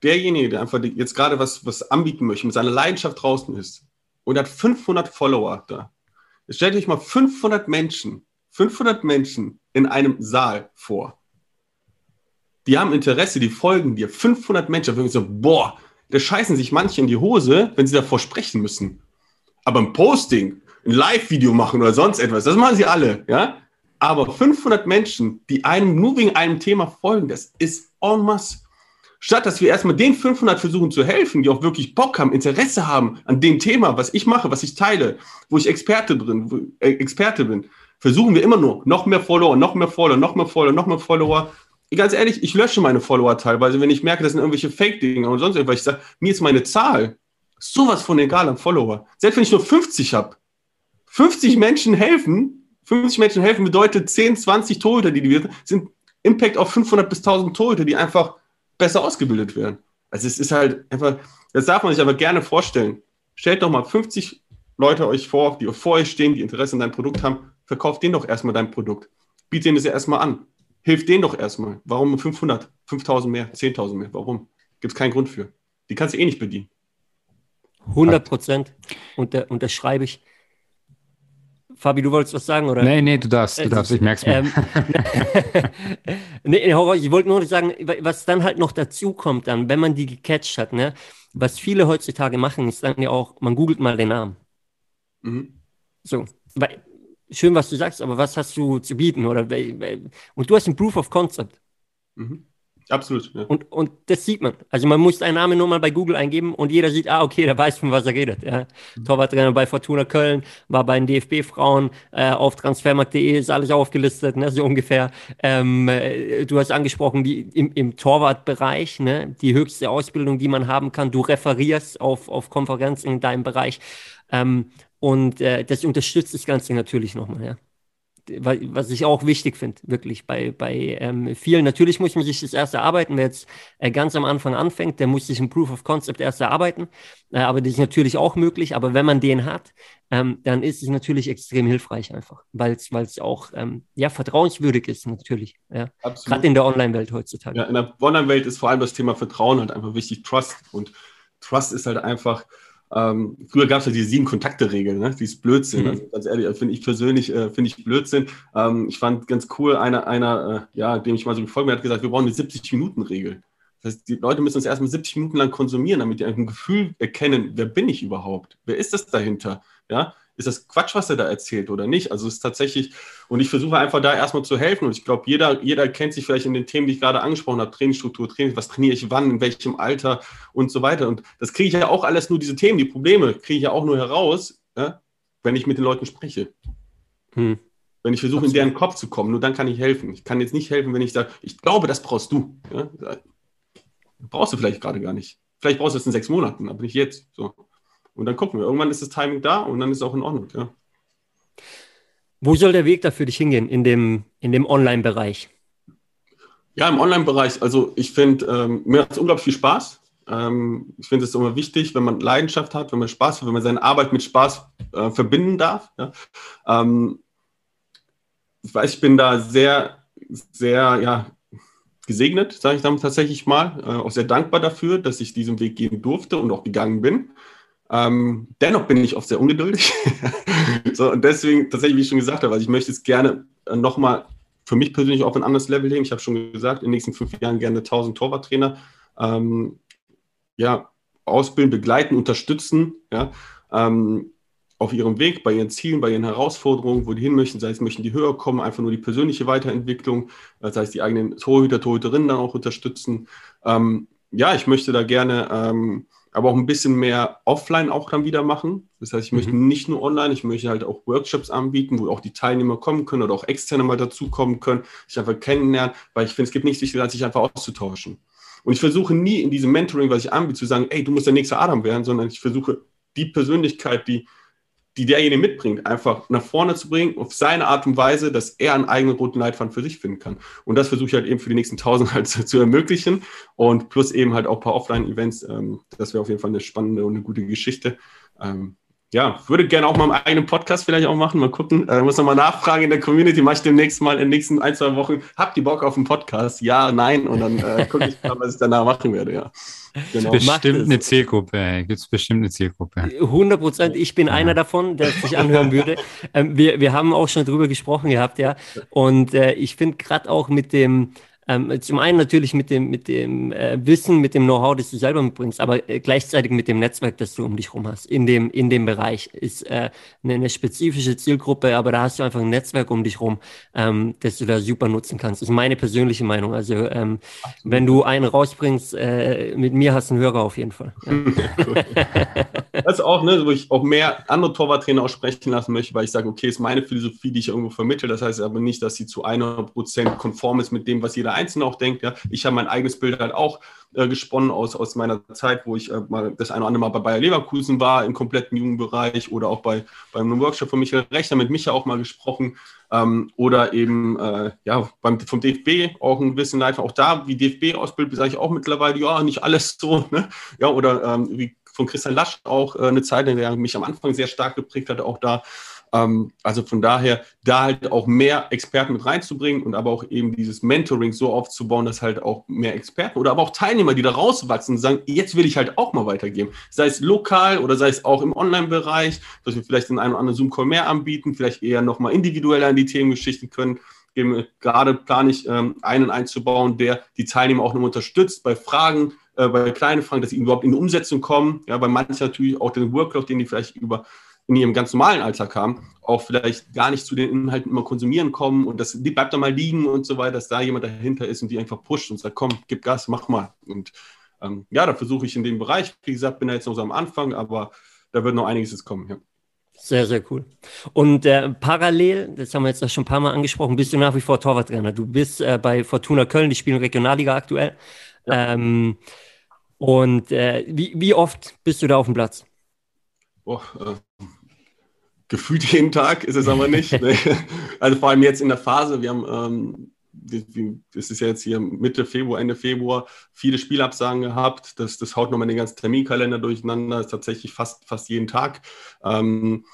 derjenige, der einfach jetzt gerade was, was anbieten möchte, mit seiner Leidenschaft draußen ist und hat 500 Follower da, Stellt euch mal 500 Menschen, 500 Menschen in einem Saal vor. Die haben Interesse, die folgen dir. 500 Menschen. Da so, boah, da scheißen sich manche in die Hose, wenn sie davor sprechen müssen. Aber ein Posting, ein Live-Video machen oder sonst etwas, das machen sie alle, ja? Aber 500 Menschen, die einem nur wegen einem Thema folgen, das ist en masse statt dass wir erstmal den 500 versuchen zu helfen, die auch wirklich Bock haben, Interesse haben an dem Thema, was ich mache, was ich teile, wo ich Experte drin, wo, äh, Experte bin, versuchen wir immer nur noch mehr Follower, noch mehr Follower, noch mehr Follower, noch mehr Follower. ganz ehrlich, ich lösche meine Follower teilweise, wenn ich merke, das sind irgendwelche Fake-Dinge und sonst irgendwas. Ich sage, mir ist meine Zahl sowas von egal am Follower. Selbst wenn ich nur 50 habe. 50 Menschen helfen, 50 Menschen helfen bedeutet 10, 20 Torhüter, die wir sind Impact auf 500 bis 1000 Torhüter, die einfach besser ausgebildet werden. Also es ist halt einfach, das darf man sich aber gerne vorstellen. Stellt doch mal 50 Leute euch vor, die vor euch stehen, die Interesse an deinem Produkt haben, verkauft denen doch erstmal dein Produkt. Biet denen das ja erstmal an. Hilf denen doch erstmal. Warum 500, 5000 mehr, 10.000 mehr? Warum? Gibt es keinen Grund für. Die kannst du eh nicht bedienen. 100 Prozent unter, unterschreibe ich. Fabi, du wolltest was sagen, oder? Nee, nee, du darfst, du darfst, ich merk's mir. Ähm, nee, ich wollte nur sagen, was dann halt noch dazu kommt, dann, wenn man die gecatcht hat, ne, was viele heutzutage machen, ist dann ja auch, man googelt mal den Namen. Mhm. So, weil, schön, was du sagst, aber was hast du zu bieten? Oder, und du hast ein Proof of Concept. Mhm. Absolut. Ja. Und, und das sieht man. Also man muss einen Namen nur mal bei Google eingeben und jeder sieht, ah, okay, der weiß, von was er redet. Ja. Mhm. Torwarttrainer bei Fortuna Köln, war bei den DFB-Frauen, äh, auf transfermarkt.de ist alles aufgelistet, ne, so ungefähr. Ähm, äh, du hast angesprochen, die, im, im Torwartbereich, ne, die höchste Ausbildung, die man haben kann. Du referierst auf, auf Konferenzen in deinem Bereich. Ähm, und äh, das unterstützt das Ganze natürlich nochmal, ja was ich auch wichtig finde, wirklich bei, bei ähm, vielen. Natürlich muss man sich das erst erarbeiten. Wer jetzt äh, ganz am Anfang anfängt, der muss sich ein Proof of Concept erst erarbeiten. Äh, aber das ist natürlich auch möglich. Aber wenn man den hat, ähm, dann ist es natürlich extrem hilfreich einfach, weil es auch ähm, ja, vertrauenswürdig ist natürlich. Ja. Gerade in der Online-Welt heutzutage. Ja, in der Online-Welt ist vor allem das Thema Vertrauen halt einfach wichtig. Trust. Und Trust ist halt einfach ähm, früher gab es ja die sieben Kontakte-Regel, ne? die ist Blödsinn. Mhm. Also ganz ehrlich, finde ich persönlich äh, finde ich Blödsinn. Ähm, ich fand ganz cool, einer, einer äh, ja, dem ich mal so gefolgt bin, hat gesagt, wir brauchen eine 70-Minuten-Regel. Das heißt, die Leute müssen uns erstmal 70 Minuten lang konsumieren, damit die ein Gefühl erkennen, wer bin ich überhaupt? Wer ist das dahinter? Ja, ist das Quatsch, was er da erzählt oder nicht? Also es ist tatsächlich, und ich versuche einfach da erstmal zu helfen. Und ich glaube, jeder, jeder kennt sich vielleicht in den Themen, die ich gerade angesprochen habe, Trainingsstruktur, Training, was trainiere ich wann, in welchem Alter und so weiter. Und das kriege ich ja auch alles nur, diese Themen, die Probleme kriege ich ja auch nur heraus, ja, wenn ich mit den Leuten spreche. Hm. Wenn ich versuche, in deren Kopf zu kommen, nur dann kann ich helfen. Ich kann jetzt nicht helfen, wenn ich sage, ich glaube, das brauchst du. Ja? Brauchst du vielleicht gerade gar nicht. Vielleicht brauchst du es in sechs Monaten, aber nicht jetzt. So. Und dann gucken wir. Irgendwann ist das Timing da und dann ist es auch in Ordnung. Ja. Wo soll der Weg da für dich hingehen in dem, in dem Online-Bereich? Ja, im Online-Bereich. Also ich finde, ähm, mir macht es unglaublich viel Spaß. Ähm, ich finde es immer wichtig, wenn man Leidenschaft hat, wenn man Spaß hat, wenn man seine Arbeit mit Spaß äh, verbinden darf. Ja. Ähm, ich weiß, ich bin da sehr, sehr, ja, gesegnet, sage ich dann tatsächlich mal. Äh, auch sehr dankbar dafür, dass ich diesen Weg gehen durfte und auch gegangen bin. Ähm, dennoch bin ich oft sehr ungeduldig. so, und deswegen, tatsächlich, wie ich schon gesagt habe, also ich möchte es gerne äh, nochmal für mich persönlich auf ein anderes Level heben. Ich habe schon gesagt, in den nächsten fünf Jahren gerne 1000 Torwarttrainer ähm, ja, ausbilden, begleiten, unterstützen, ja, ähm, auf ihrem Weg, bei ihren Zielen, bei ihren Herausforderungen, wo die hin möchten, sei es möchten die höher kommen, einfach nur die persönliche Weiterentwicklung, das heißt die eigenen Torhüter, Torhüterinnen dann auch unterstützen. Ähm, ja, ich möchte da gerne ähm, aber auch ein bisschen mehr offline auch dann wieder machen. Das heißt, ich möchte mhm. nicht nur online, ich möchte halt auch Workshops anbieten, wo auch die Teilnehmer kommen können oder auch externe mal dazukommen können, sich einfach kennenlernen, weil ich finde, es gibt nichts wichtiger, als sich einfach auszutauschen. Und ich versuche nie in diesem Mentoring, was ich anbiete, zu sagen, ey, du musst der nächste Adam werden, sondern ich versuche die Persönlichkeit, die die derjenige mitbringt, einfach nach vorne zu bringen, auf seine Art und Weise, dass er einen eigenen roten Leitfaden für sich finden kann. Und das versuche ich halt eben für die nächsten tausend halt zu, zu ermöglichen. Und plus eben halt auch ein paar Offline-Events. Ähm, das wäre auf jeden Fall eine spannende und eine gute Geschichte. Ähm, ja, würde gerne auch mal einen eigenen Podcast vielleicht auch machen. Mal gucken. Äh, muss nochmal nachfragen in der Community. Mache ich demnächst mal in den nächsten ein, zwei Wochen. Habt ihr Bock auf einen Podcast? Ja, nein. Und dann äh, gucke ich mal, was ich danach machen werde. Ja. Genau. Bestimmt eine Zielgruppe. Gibt es bestimmt eine Zielgruppe. 100 Prozent. Ich bin ja. einer davon, der sich anhören würde. Ähm, wir, wir haben auch schon drüber gesprochen gehabt, ja. Und äh, ich finde gerade auch mit dem ähm, zum einen natürlich mit dem, mit dem äh, Wissen, mit dem Know-how, das du selber mitbringst, aber äh, gleichzeitig mit dem Netzwerk, das du um dich rum hast. In dem, in dem Bereich ist äh, eine, eine, spezifische Zielgruppe, aber da hast du einfach ein Netzwerk um dich rum, ähm, das du da super nutzen kannst. Das ist meine persönliche Meinung. Also ähm, wenn du einen rausbringst, äh, mit mir hast du einen Hörer auf jeden Fall. Ja. das ist auch, ne, wo ich auch mehr andere Torwarttrainer auch sprechen lassen möchte, weil ich sage, okay, ist meine Philosophie, die ich irgendwo vermittle. Das heißt aber nicht, dass sie zu 100% konform ist mit dem, was jeder Einzelne auch denkt. Ja. Ich habe mein eigenes Bild halt auch äh, gesponnen aus, aus meiner Zeit, wo ich äh, mal das eine oder andere Mal bei Bayer Leverkusen war, im kompletten Jugendbereich oder auch bei, bei einem Workshop von Michael Rechter mit Micha auch mal gesprochen. Ähm, oder eben äh, ja, beim, vom DFB auch ein bisschen Leiter. Auch da, wie DFB ausbildet, sage ich auch mittlerweile, ja, nicht alles so. Ne? Ja, oder ähm, wie von Christian Lasch auch äh, eine Zeit, in der mich am Anfang sehr stark geprägt hat, auch da. Ähm, also von daher, da halt auch mehr Experten mit reinzubringen und aber auch eben dieses Mentoring so aufzubauen, dass halt auch mehr Experten oder aber auch Teilnehmer, die da rauswachsen sagen, jetzt will ich halt auch mal weitergeben. Sei es lokal oder sei es auch im Online-Bereich, dass wir vielleicht den einen oder anderen Zoom-Call mehr anbieten, vielleicht eher nochmal individueller in die Themengeschichten können. Gerade plane ich, ähm, einen einzubauen, der die Teilnehmer auch noch unterstützt bei Fragen, äh, bei kleinen Fragen, dass sie überhaupt in die Umsetzung kommen. Ja, bei manchen natürlich auch den Workload, den die vielleicht über in ihrem ganz normalen Alltag haben, auch vielleicht gar nicht zu den Inhalten immer konsumieren kommen und das, die bleibt da mal liegen und so weiter, dass da jemand dahinter ist und die einfach pusht und sagt, komm, gib Gas, mach mal. Und ähm, ja, da versuche ich in dem Bereich, wie gesagt, bin da jetzt noch so am Anfang, aber da wird noch einiges jetzt kommen. Ja. Sehr, sehr cool. Und äh, parallel, das haben wir jetzt schon ein paar Mal angesprochen, bist du nach wie vor Torwarttrainer. Du bist äh, bei Fortuna Köln, die spielen Regionalliga aktuell. Ja. Ähm, und äh, wie, wie oft bist du da auf dem Platz? Oh, äh, gefühlt jeden Tag ist es aber nicht. ne? Also vor allem jetzt in der Phase, wir haben, ähm, das ist ja jetzt hier Mitte Februar, Ende Februar, viele Spielabsagen gehabt. Das, das haut nochmal den ganzen Terminkalender durcheinander, ist tatsächlich fast, fast jeden Tag. Ähm,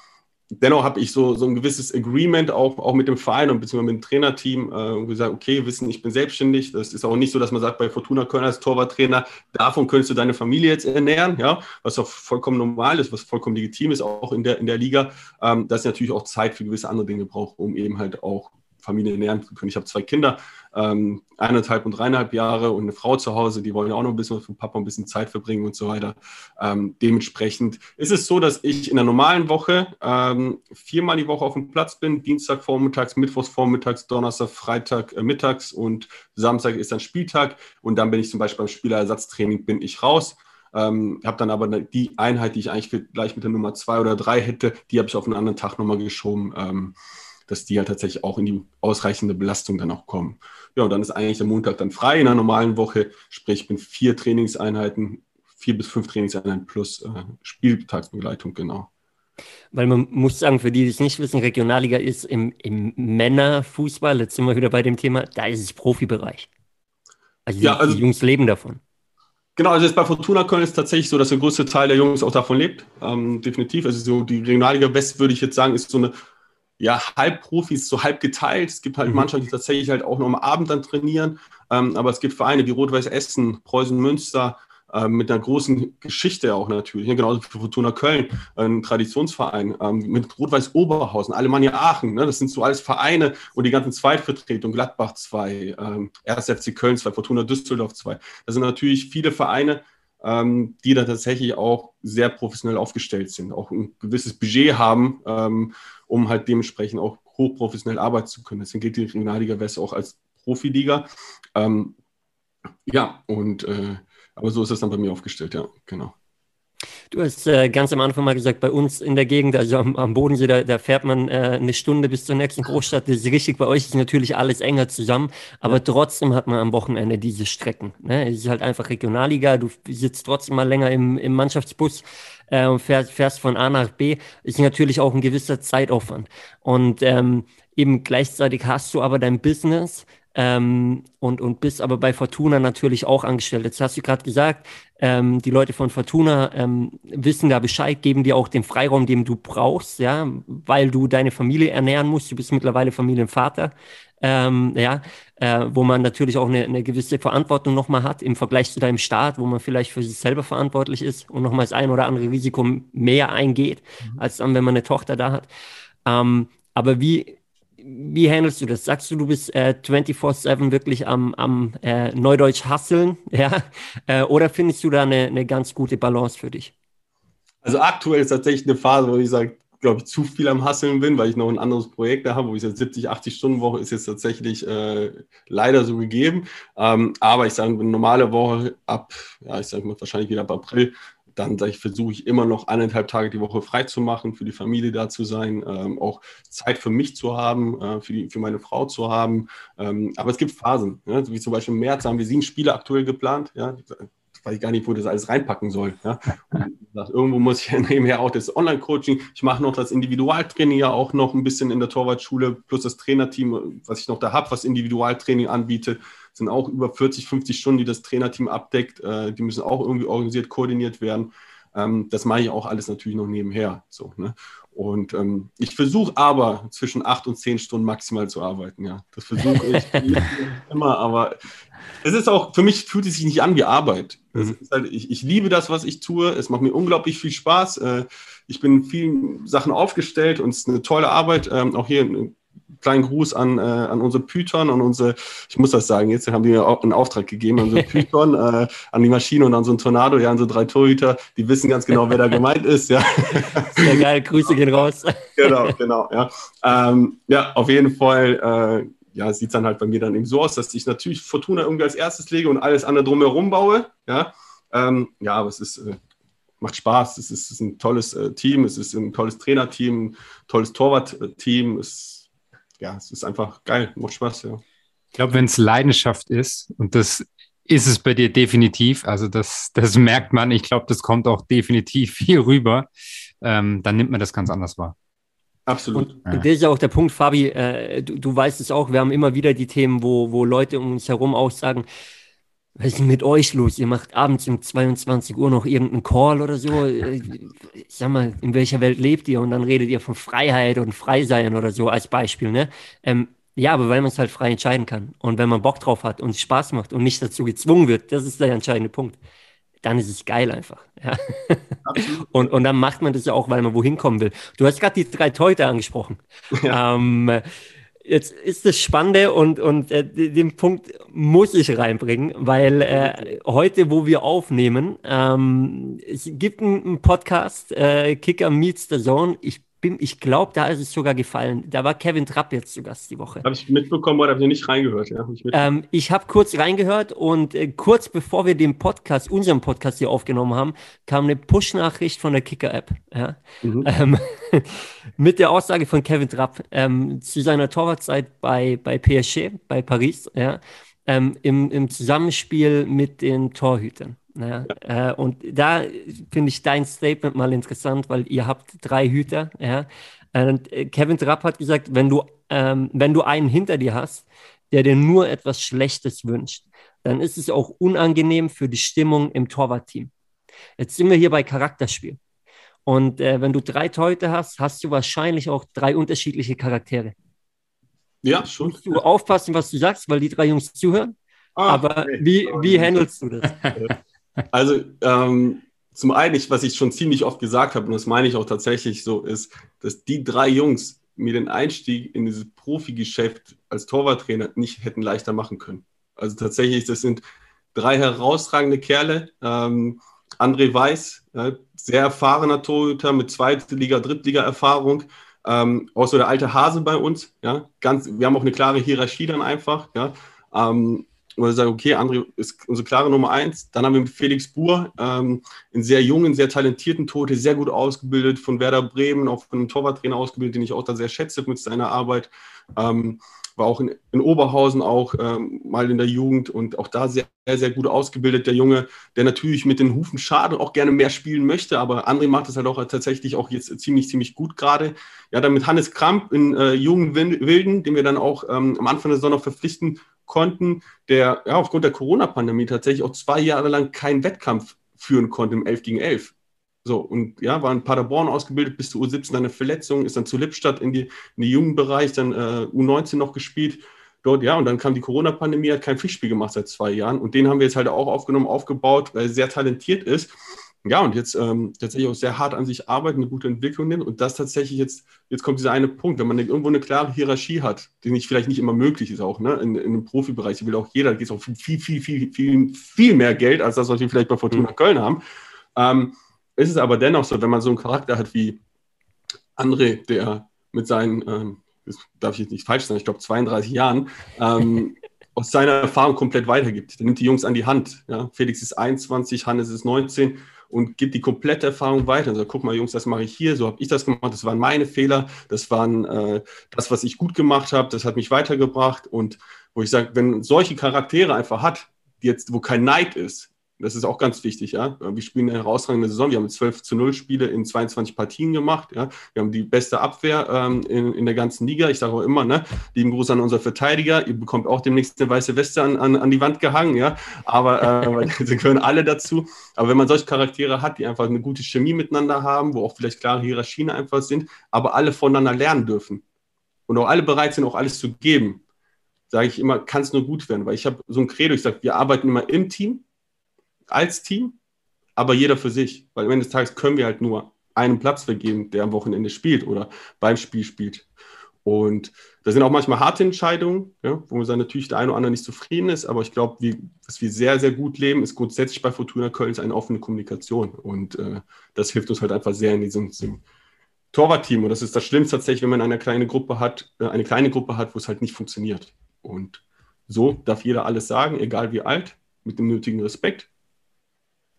dennoch habe ich so, so ein gewisses Agreement auch, auch mit dem Verein und beziehungsweise mit dem Trainerteam äh, gesagt, okay, wissen, ich bin selbstständig. Das ist auch nicht so, dass man sagt, bei Fortuna Köln als Torwarttrainer, davon könntest du deine Familie jetzt ernähren, ja, was auch vollkommen normal ist, was vollkommen legitim ist, auch in der, in der Liga, ähm, dass ich natürlich auch Zeit für gewisse andere Dinge brauche, um eben halt auch Familie ernähren zu können. Ich habe zwei Kinder, ähm, eineinhalb und dreieinhalb Jahre und eine Frau zu Hause, die wollen auch noch ein bisschen mit Papa ein bisschen Zeit verbringen und so weiter. Ähm, dementsprechend ist es so, dass ich in der normalen Woche ähm, viermal die Woche auf dem Platz bin, Dienstag vormittags, Mittwochs vormittags, Donnerstag, Freitag äh, mittags und Samstag ist dann Spieltag und dann bin ich zum Beispiel beim Spielerersatztraining, bin ich raus. Ähm, habe dann aber die Einheit, die ich eigentlich gleich mit der Nummer zwei oder drei hätte, die habe ich auf einen anderen Tag nochmal geschoben. Ähm, dass die halt tatsächlich auch in die ausreichende Belastung dann auch kommen. Ja, und dann ist eigentlich der Montag dann frei in einer normalen Woche, sprich, ich bin vier Trainingseinheiten, vier bis fünf Trainingseinheiten plus äh, Spieltagsbegleitung, genau. Weil man muss sagen, für die, die es nicht wissen, Regionalliga ist im, im Männerfußball, jetzt sind wir wieder bei dem Thema, da ist es Profibereich. Also die, ja, also, die Jungs leben davon. Genau, also jetzt bei Fortuna Köln ist es tatsächlich so, dass der größte Teil der Jungs auch davon lebt. Ähm, definitiv. Also so die Regionalliga West würde ich jetzt sagen, ist so eine ja, halb Profis, so halb geteilt. Es gibt halt mhm. Mannschaften, die tatsächlich halt auch noch am Abend dann trainieren. Ähm, aber es gibt Vereine wie Rot-Weiß Essen, Preußen Münster, äh, mit einer großen Geschichte auch natürlich. Ja, genauso wie Fortuna Köln, ein Traditionsverein, ähm, mit Rot-Weiß Oberhausen, Alemannia Aachen. Ne, das sind so alles Vereine und die ganzen Zweitvertretungen, Gladbach 2, ähm, 1. FC Köln 2, Fortuna Düsseldorf 2. Das sind natürlich viele Vereine, ähm, die da tatsächlich auch sehr professionell aufgestellt sind, auch ein gewisses Budget haben, ähm, um halt dementsprechend auch hochprofessionell arbeiten zu können. Deswegen geht die Regionalliga West auch als Profiliga. Ähm, ja, und äh, aber so ist es dann bei mir aufgestellt, ja, genau. Du hast äh, ganz am Anfang mal gesagt, bei uns in der Gegend, also am, am Bodensee, da, da, fährt man äh, eine Stunde bis zur nächsten Großstadt. Das ist richtig, bei euch ist natürlich alles enger zusammen, aber ja. trotzdem hat man am Wochenende diese Strecken. Ne? Es ist halt einfach Regionalliga, du sitzt trotzdem mal länger im, im Mannschaftsbus äh, und fährst, fährst von A nach B. Ist natürlich auch ein gewisser Zeitaufwand. Und ähm, eben gleichzeitig hast du aber dein Business, ähm, und, und bist aber bei Fortuna natürlich auch angestellt. Jetzt hast du gerade gesagt, ähm, die Leute von Fortuna ähm, wissen da Bescheid, geben dir auch den Freiraum, den du brauchst, ja, weil du deine Familie ernähren musst. Du bist mittlerweile Familienvater, ähm, ja, äh, wo man natürlich auch eine, eine gewisse Verantwortung nochmal hat im Vergleich zu deinem Staat, wo man vielleicht für sich selber verantwortlich ist und nochmal das ein oder andere Risiko mehr eingeht, mhm. als dann, wenn man eine Tochter da hat. Ähm, aber wie, wie handelst du das? Sagst du, du bist äh, 24-7 wirklich am, am äh, Neudeutsch hasseln? Ja? Äh, oder findest du da eine, eine ganz gute Balance für dich? Also aktuell ist tatsächlich eine Phase, wo ich sage, glaube ich, zu viel am Hasseln bin, weil ich noch ein anderes Projekt da habe, wo ich jetzt 70, 80 Stunden Woche ist jetzt tatsächlich äh, leider so gegeben. Ähm, aber ich sage, eine normale Woche ab, ja, ich sage mal wahrscheinlich wieder ab April, dann versuche ich immer noch eineinhalb Tage die Woche frei zu machen, für die Familie da zu sein, ähm, auch Zeit für mich zu haben, äh, für, die, für meine Frau zu haben. Ähm, aber es gibt Phasen, ja, wie zum Beispiel im März haben wir sieben Spiele aktuell geplant. Ja, weiß gar nicht, wo das alles reinpacken soll. Ja? Gesagt, irgendwo muss ich nebenher auch das Online-Coaching. Ich mache noch das Individualtraining ja auch noch ein bisschen in der Torwartschule, plus das Trainerteam, was ich noch da habe, was Individualtraining anbietet, sind auch über 40, 50 Stunden, die das Trainerteam abdeckt. Äh, die müssen auch irgendwie organisiert, koordiniert werden. Ähm, das mache ich auch alles natürlich noch nebenher. So, ne? Und ähm, ich versuche aber zwischen acht und zehn Stunden maximal zu arbeiten. Ja, das versuche ich immer, aber es ist auch, für mich fühlt es sich nicht an wie Arbeit. Mhm. Halt, ich, ich, liebe das, was ich tue. Es macht mir unglaublich viel Spaß. Äh, ich bin in vielen Sachen aufgestellt und es ist eine tolle Arbeit. Ähm, auch hier ein kleinen Gruß an, äh, an unsere Python und unsere, ich muss das sagen, jetzt haben die mir auch einen Auftrag gegeben, an unsere Python, äh, an die Maschine und an so einen Tornado, ja, an so drei Torhüter, die wissen ganz genau, wer da gemeint ist, ja. Sehr geil, Grüße gehen raus. genau, genau, ja. Ähm, ja, auf jeden Fall, äh, ja, sieht dann halt bei mir dann eben so aus, dass ich natürlich Fortuna irgendwie als erstes lege und alles andere drumherum baue, ja. Ähm, ja, aber es ist, äh, macht Spaß, es ist, es ist ein tolles äh, Team, es ist ein tolles Trainerteam, ein tolles Torwartteam, es ja, es ist einfach geil, macht Spaß, ja. Ich glaube, wenn es Leidenschaft ist, und das ist es bei dir definitiv, also das, das merkt man, ich glaube, das kommt auch definitiv hier rüber, ähm, dann nimmt man das ganz anders wahr. Absolut. Und, ja. und das ist ja auch der Punkt, Fabi, äh, du, du weißt es auch, wir haben immer wieder die Themen, wo, wo Leute um uns herum auch sagen, was ist denn mit euch los? Ihr macht abends um 22 Uhr noch irgendeinen Call oder so. Äh, sag mal, in welcher Welt lebt ihr? Und dann redet ihr von Freiheit und Freisein oder so als Beispiel, ne? Ähm, ja, aber weil man es halt frei entscheiden kann. Und wenn man Bock drauf hat und es Spaß macht und nicht dazu gezwungen wird, das ist der entscheidende Punkt. Dann ist es geil einfach. Ja. und, und dann macht man das ja auch, weil man wohin kommen will. Du hast gerade die drei Teute angesprochen. Ja. Ähm, Jetzt ist das Spannende und, und äh, den Punkt muss ich reinbringen, weil äh, heute, wo wir aufnehmen, ähm, es gibt einen Podcast, äh, Kicker Meets the Zone. Ich bin, ich glaube, da ist es sogar gefallen. Da war Kevin Trapp jetzt zu Gast die Woche. Habe ich mitbekommen oder habe ich nicht reingehört? Ja, ich ähm, ich habe kurz reingehört und äh, kurz bevor wir den Podcast, unseren Podcast hier aufgenommen haben, kam eine Push-Nachricht von der Kicker-App. Ja? Mhm. Ähm, mit der Aussage von Kevin Trapp ähm, zu seiner Torwartzeit bei, bei PSG, bei Paris, ja? Ähm, im, im Zusammenspiel mit den Torhütern. Ja, äh, und da finde ich dein Statement mal interessant, weil ihr habt drei Hüter. Ja. Und äh, Kevin Trapp hat gesagt, wenn du, ähm, wenn du einen hinter dir hast, der dir nur etwas Schlechtes wünscht, dann ist es auch unangenehm für die Stimmung im Torwartteam. Jetzt sind wir hier bei Charakterspiel. Und äh, wenn du drei Torhüter hast, hast du wahrscheinlich auch drei unterschiedliche Charaktere. Ja, schon. Musst du aufpassen, was du sagst, weil die drei Jungs zuhören. Ah, Aber okay. wie, wie handelst du das? Also ähm, zum einen, was ich schon ziemlich oft gesagt habe, und das meine ich auch tatsächlich so, ist, dass die drei Jungs mir den Einstieg in dieses Profigeschäft als Torwarttrainer nicht hätten leichter machen können. Also tatsächlich, das sind drei herausragende Kerle. Ähm, André Weiß, ja, sehr erfahrener Torhüter mit Zweitliga, Drittliga-Erfahrung. Ähm, auch so der alte Hase bei uns. Ja, ganz, wir haben auch eine klare Hierarchie dann einfach. Ja. Ähm, wo wir sagen, okay, André ist unsere klare Nummer eins. Dann haben wir mit Felix Buhr ähm, einen sehr jungen, sehr talentierten Tote, sehr gut ausgebildet, von Werder Bremen, auch von einem Torwarttrainer ausgebildet, den ich auch da sehr schätze mit seiner Arbeit. Ähm, war auch in, in Oberhausen auch ähm, mal in der Jugend und auch da sehr, sehr gut ausgebildet, der Junge, der natürlich mit den Hufen schade auch gerne mehr spielen möchte, aber André macht es halt auch tatsächlich auch jetzt ziemlich, ziemlich gut gerade. Ja, dann mit Hannes Kramp in äh, Jungen Wilden, den wir dann auch ähm, am Anfang der Saison noch verpflichten konnten, der ja, aufgrund der Corona-Pandemie tatsächlich auch zwei Jahre lang keinen Wettkampf führen konnte im 11 gegen 11. So, und ja, war in Paderborn ausgebildet bis zur U17 eine Verletzung, ist dann zu Lippstadt in, die, in den Jugendbereich, dann äh, U19 noch gespielt. Dort, ja, und dann kam die Corona-Pandemie, hat kein Pflichtspiel gemacht seit zwei Jahren. Und den haben wir jetzt halt auch aufgenommen, aufgebaut, weil er sehr talentiert ist ja, und jetzt ähm, tatsächlich auch sehr hart an sich arbeiten, eine gute Entwicklung nimmt. Und das tatsächlich jetzt, jetzt kommt dieser eine Punkt, wenn man irgendwo eine klare Hierarchie hat, die nicht, vielleicht nicht immer möglich ist auch, ne, in, in einem Profibereich, will auch jeder, da geht es auch viel, viel, viel, viel, viel mehr Geld, als das, was wir vielleicht bei Fortuna mhm. Köln haben. Ähm, ist es aber dennoch so, wenn man so einen Charakter hat wie André, der mit seinen, ähm, das darf ich jetzt nicht falsch sein, ich glaube 32 Jahren, ähm, aus seiner Erfahrung komplett weitergibt. Der nimmt die Jungs an die Hand. Ja. Felix ist 21, Hannes ist 19 und gibt die komplette Erfahrung weiter. Also guck mal, Jungs, das mache ich hier, so habe ich das gemacht, das waren meine Fehler, das waren äh, das, was ich gut gemacht habe, das hat mich weitergebracht. Und wo ich sage, wenn solche Charaktere einfach hat, jetzt, wo kein Neid ist, das ist auch ganz wichtig, ja. Wir spielen eine herausragende Saison. Wir haben 12 zu 0 Spiele in 22 Partien gemacht, ja. Wir haben die beste Abwehr ähm, in, in der ganzen Liga. Ich sage auch immer, ne, lieben Gruß an unsere Verteidiger. Ihr bekommt auch demnächst eine weiße Weste an, an, an die Wand gehangen, ja. Aber äh, sie gehören alle dazu. Aber wenn man solche Charaktere hat, die einfach eine gute Chemie miteinander haben, wo auch vielleicht klare Hierarchien einfach sind, aber alle voneinander lernen dürfen und auch alle bereit sind, auch alles zu geben, sage ich immer, kann es nur gut werden. Weil ich habe so ein Credo, ich sage, wir arbeiten immer im Team als Team, aber jeder für sich. Weil am Ende des Tages können wir halt nur einen Platz vergeben, der am Wochenende spielt oder beim Spiel spielt. Und da sind auch manchmal harte Entscheidungen, ja, wo man dann natürlich der eine oder andere nicht zufrieden ist. Aber ich glaube, was wir sehr, sehr gut leben, ist grundsätzlich bei Fortuna Köln eine offene Kommunikation. Und äh, das hilft uns halt einfach sehr in diesem, diesem Torwartteam. Und das ist das Schlimmste tatsächlich, wenn man eine kleine Gruppe hat, äh, eine kleine Gruppe hat, wo es halt nicht funktioniert. Und so darf jeder alles sagen, egal wie alt, mit dem nötigen Respekt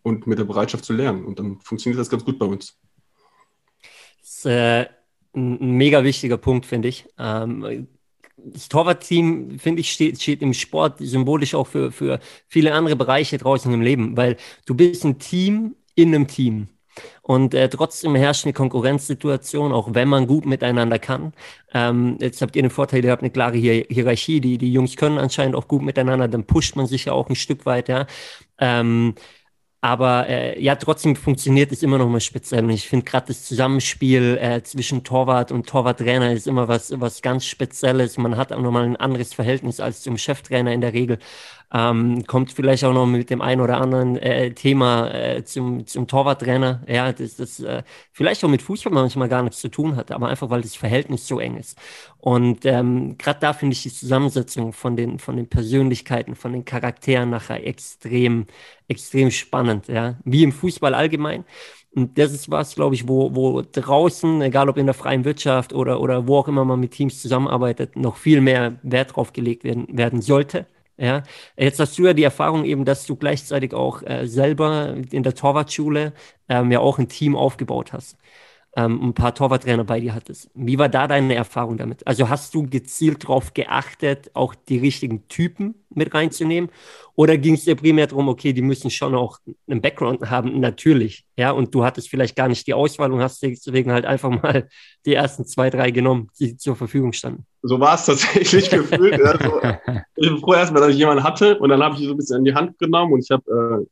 und mit der Bereitschaft zu lernen. Und dann funktioniert das ganz gut bei uns. Das ist äh, ein mega wichtiger Punkt, finde ich. Ähm, das Torwartteam, finde ich, steht, steht im Sport symbolisch auch für, für viele andere Bereiche draußen im Leben, weil du bist ein Team in einem Team. Und äh, trotzdem herrscht eine Konkurrenzsituation, auch wenn man gut miteinander kann. Ähm, jetzt habt ihr den Vorteil, ihr habt eine klare Hier Hierarchie, die, die Jungs können anscheinend auch gut miteinander, dann pusht man sich ja auch ein Stück weit, ja. Ähm, aber äh, ja, trotzdem funktioniert es immer noch mal speziell. Und ich finde gerade das Zusammenspiel äh, zwischen Torwart und Torwarttrainer ist immer was, was ganz Spezielles. Man hat auch nochmal ein anderes Verhältnis als zum Cheftrainer in der Regel. Ähm, kommt vielleicht auch noch mit dem einen oder anderen äh, Thema äh, zum, zum Torwarttrainer. Ja, das, das äh, vielleicht auch mit Fußball manchmal gar nichts zu tun hat, aber einfach, weil das Verhältnis so eng ist. Und ähm, gerade da finde ich die Zusammensetzung von den, von den Persönlichkeiten, von den Charakteren nachher extrem, extrem spannend. Ja, wie im Fußball allgemein. Und das ist was, glaube ich, wo, wo draußen, egal ob in der freien Wirtschaft oder, oder wo auch immer man mit Teams zusammenarbeitet, noch viel mehr Wert drauf gelegt werden, werden sollte. Ja, jetzt hast du ja die Erfahrung eben, dass du gleichzeitig auch äh, selber in der Torwartschule ähm, ja auch ein Team aufgebaut hast ähm, ein paar Torwarttrainer bei dir hattest. Wie war da deine Erfahrung damit? Also hast du gezielt darauf geachtet, auch die richtigen Typen mit reinzunehmen? Oder ging es dir primär darum, okay, die müssen schon auch einen Background haben? Natürlich, ja, und du hattest vielleicht gar nicht die Auswahl und hast deswegen halt einfach mal die ersten zwei, drei genommen, die zur Verfügung standen. So war es tatsächlich gefühlt. also, ich bin froh erstmal, dass ich jemanden hatte und dann habe ich so ein bisschen in die Hand genommen und ich habe äh,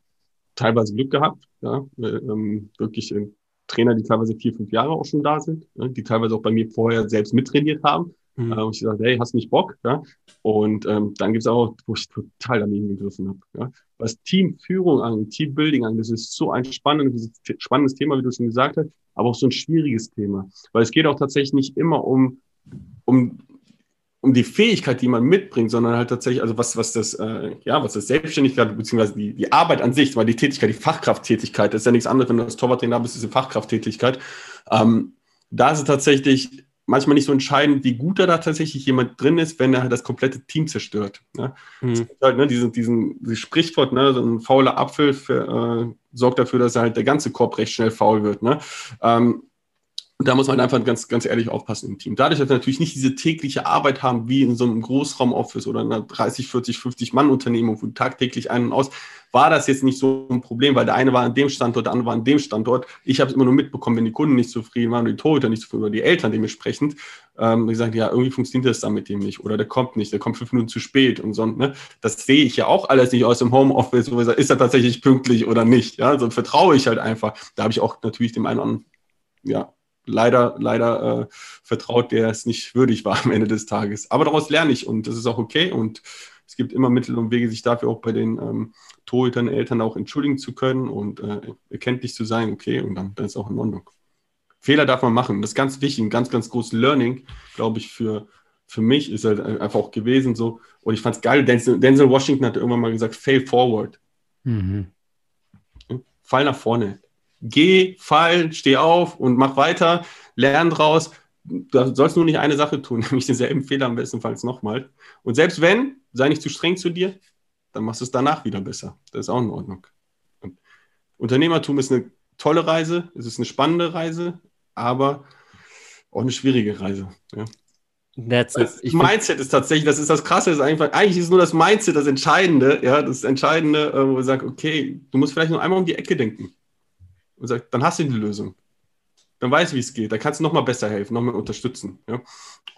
teilweise Glück gehabt, ja, ähm, wirklich in Trainer, die teilweise vier, fünf Jahre auch schon da sind, ne, die teilweise auch bei mir vorher selbst mittrainiert haben. Mhm. Äh, und ich gesagt, hey, hast nicht Bock? Ja? Und ähm, dann gibt's auch, wo ich total daneben gegriffen habe. Ja? Was Teamführung an, Teambuilding an, das ist so ein spannendes, spannendes Thema, wie du schon gesagt hast, aber auch so ein schwieriges Thema. Weil es geht auch tatsächlich nicht immer um, um um die Fähigkeit, die man mitbringt, sondern halt tatsächlich, also was, was das, äh, ja, was das Selbstständigkeit, beziehungsweise die, die Arbeit an sich, weil die Tätigkeit, die Fachkrafttätigkeit, das ist ja nichts anderes, wenn du als Torwarttrainer bist, ist eine Fachkrafttätigkeit. Ähm, da ist es tatsächlich manchmal nicht so entscheidend, wie gut da, da tatsächlich jemand drin ist, wenn er halt das komplette Team zerstört. Ne? Mhm. Halt, ne, diesen, diesen, dieses Sprichwort, ne, so ein fauler Apfel für, äh, sorgt dafür, dass halt der ganze Korb recht schnell faul wird. Ne? Ähm, und da muss man einfach ganz, ganz ehrlich aufpassen im Team. Dadurch, dass wir natürlich nicht diese tägliche Arbeit haben, wie in so einem Großraumoffice oder einer 30, 40, 50 Mann-Unternehmung, wo tagtäglich ein und aus, war das jetzt nicht so ein Problem, weil der eine war an dem Standort, der andere war an dem Standort. Ich habe es immer nur mitbekommen, wenn die Kunden nicht zufrieden waren die Torhüter nicht zufrieden oder die Eltern dementsprechend, ähm, die sagen, ja, irgendwie funktioniert das dann mit dem nicht oder der kommt nicht, der kommt fünf Minuten zu spät und so. Ne? Das sehe ich ja auch alles nicht aus dem Homeoffice, ist er tatsächlich pünktlich oder nicht. Ja, so vertraue ich halt einfach. Da habe ich auch natürlich dem einen oder anderen ja, leider, leider äh, vertraut, der es nicht würdig war am Ende des Tages. Aber daraus lerne ich und das ist auch okay. Und es gibt immer Mittel und Wege, sich dafür auch bei den ähm, Torhütern, Eltern auch entschuldigen zu können und äh, erkenntlich zu sein, okay, und dann, dann ist auch in Ordnung. Fehler darf man machen. Das ist ganz wichtig, ein ganz, ganz großes Learning, glaube ich, für, für mich ist halt einfach auch gewesen so. Und ich fand es geil, Denzel, Denzel, Washington hat irgendwann mal gesagt, fail forward. Mhm. Fall nach vorne geh, fall, steh auf und mach weiter, lern draus. Da sollst du nur nicht eine Sache tun, nämlich denselben Fehler am bestenfalls nochmal. Und selbst wenn, sei nicht zu streng zu dir, dann machst du es danach wieder besser. Das ist auch in Ordnung. Und Unternehmertum ist eine tolle Reise, es ist eine spannende Reise, aber auch eine schwierige Reise. Ja. That's. Das Mindset ist tatsächlich, das ist das Krasse, ist einfach, eigentlich ist nur das Mindset das Entscheidende, ja, das Entscheidende, äh, wo man sagt, okay, du musst vielleicht nur einmal um die Ecke denken. Und sagt, dann hast du die Lösung. Dann weißt du, wie es geht. Dann kannst du nochmal besser helfen, nochmal unterstützen. Ja?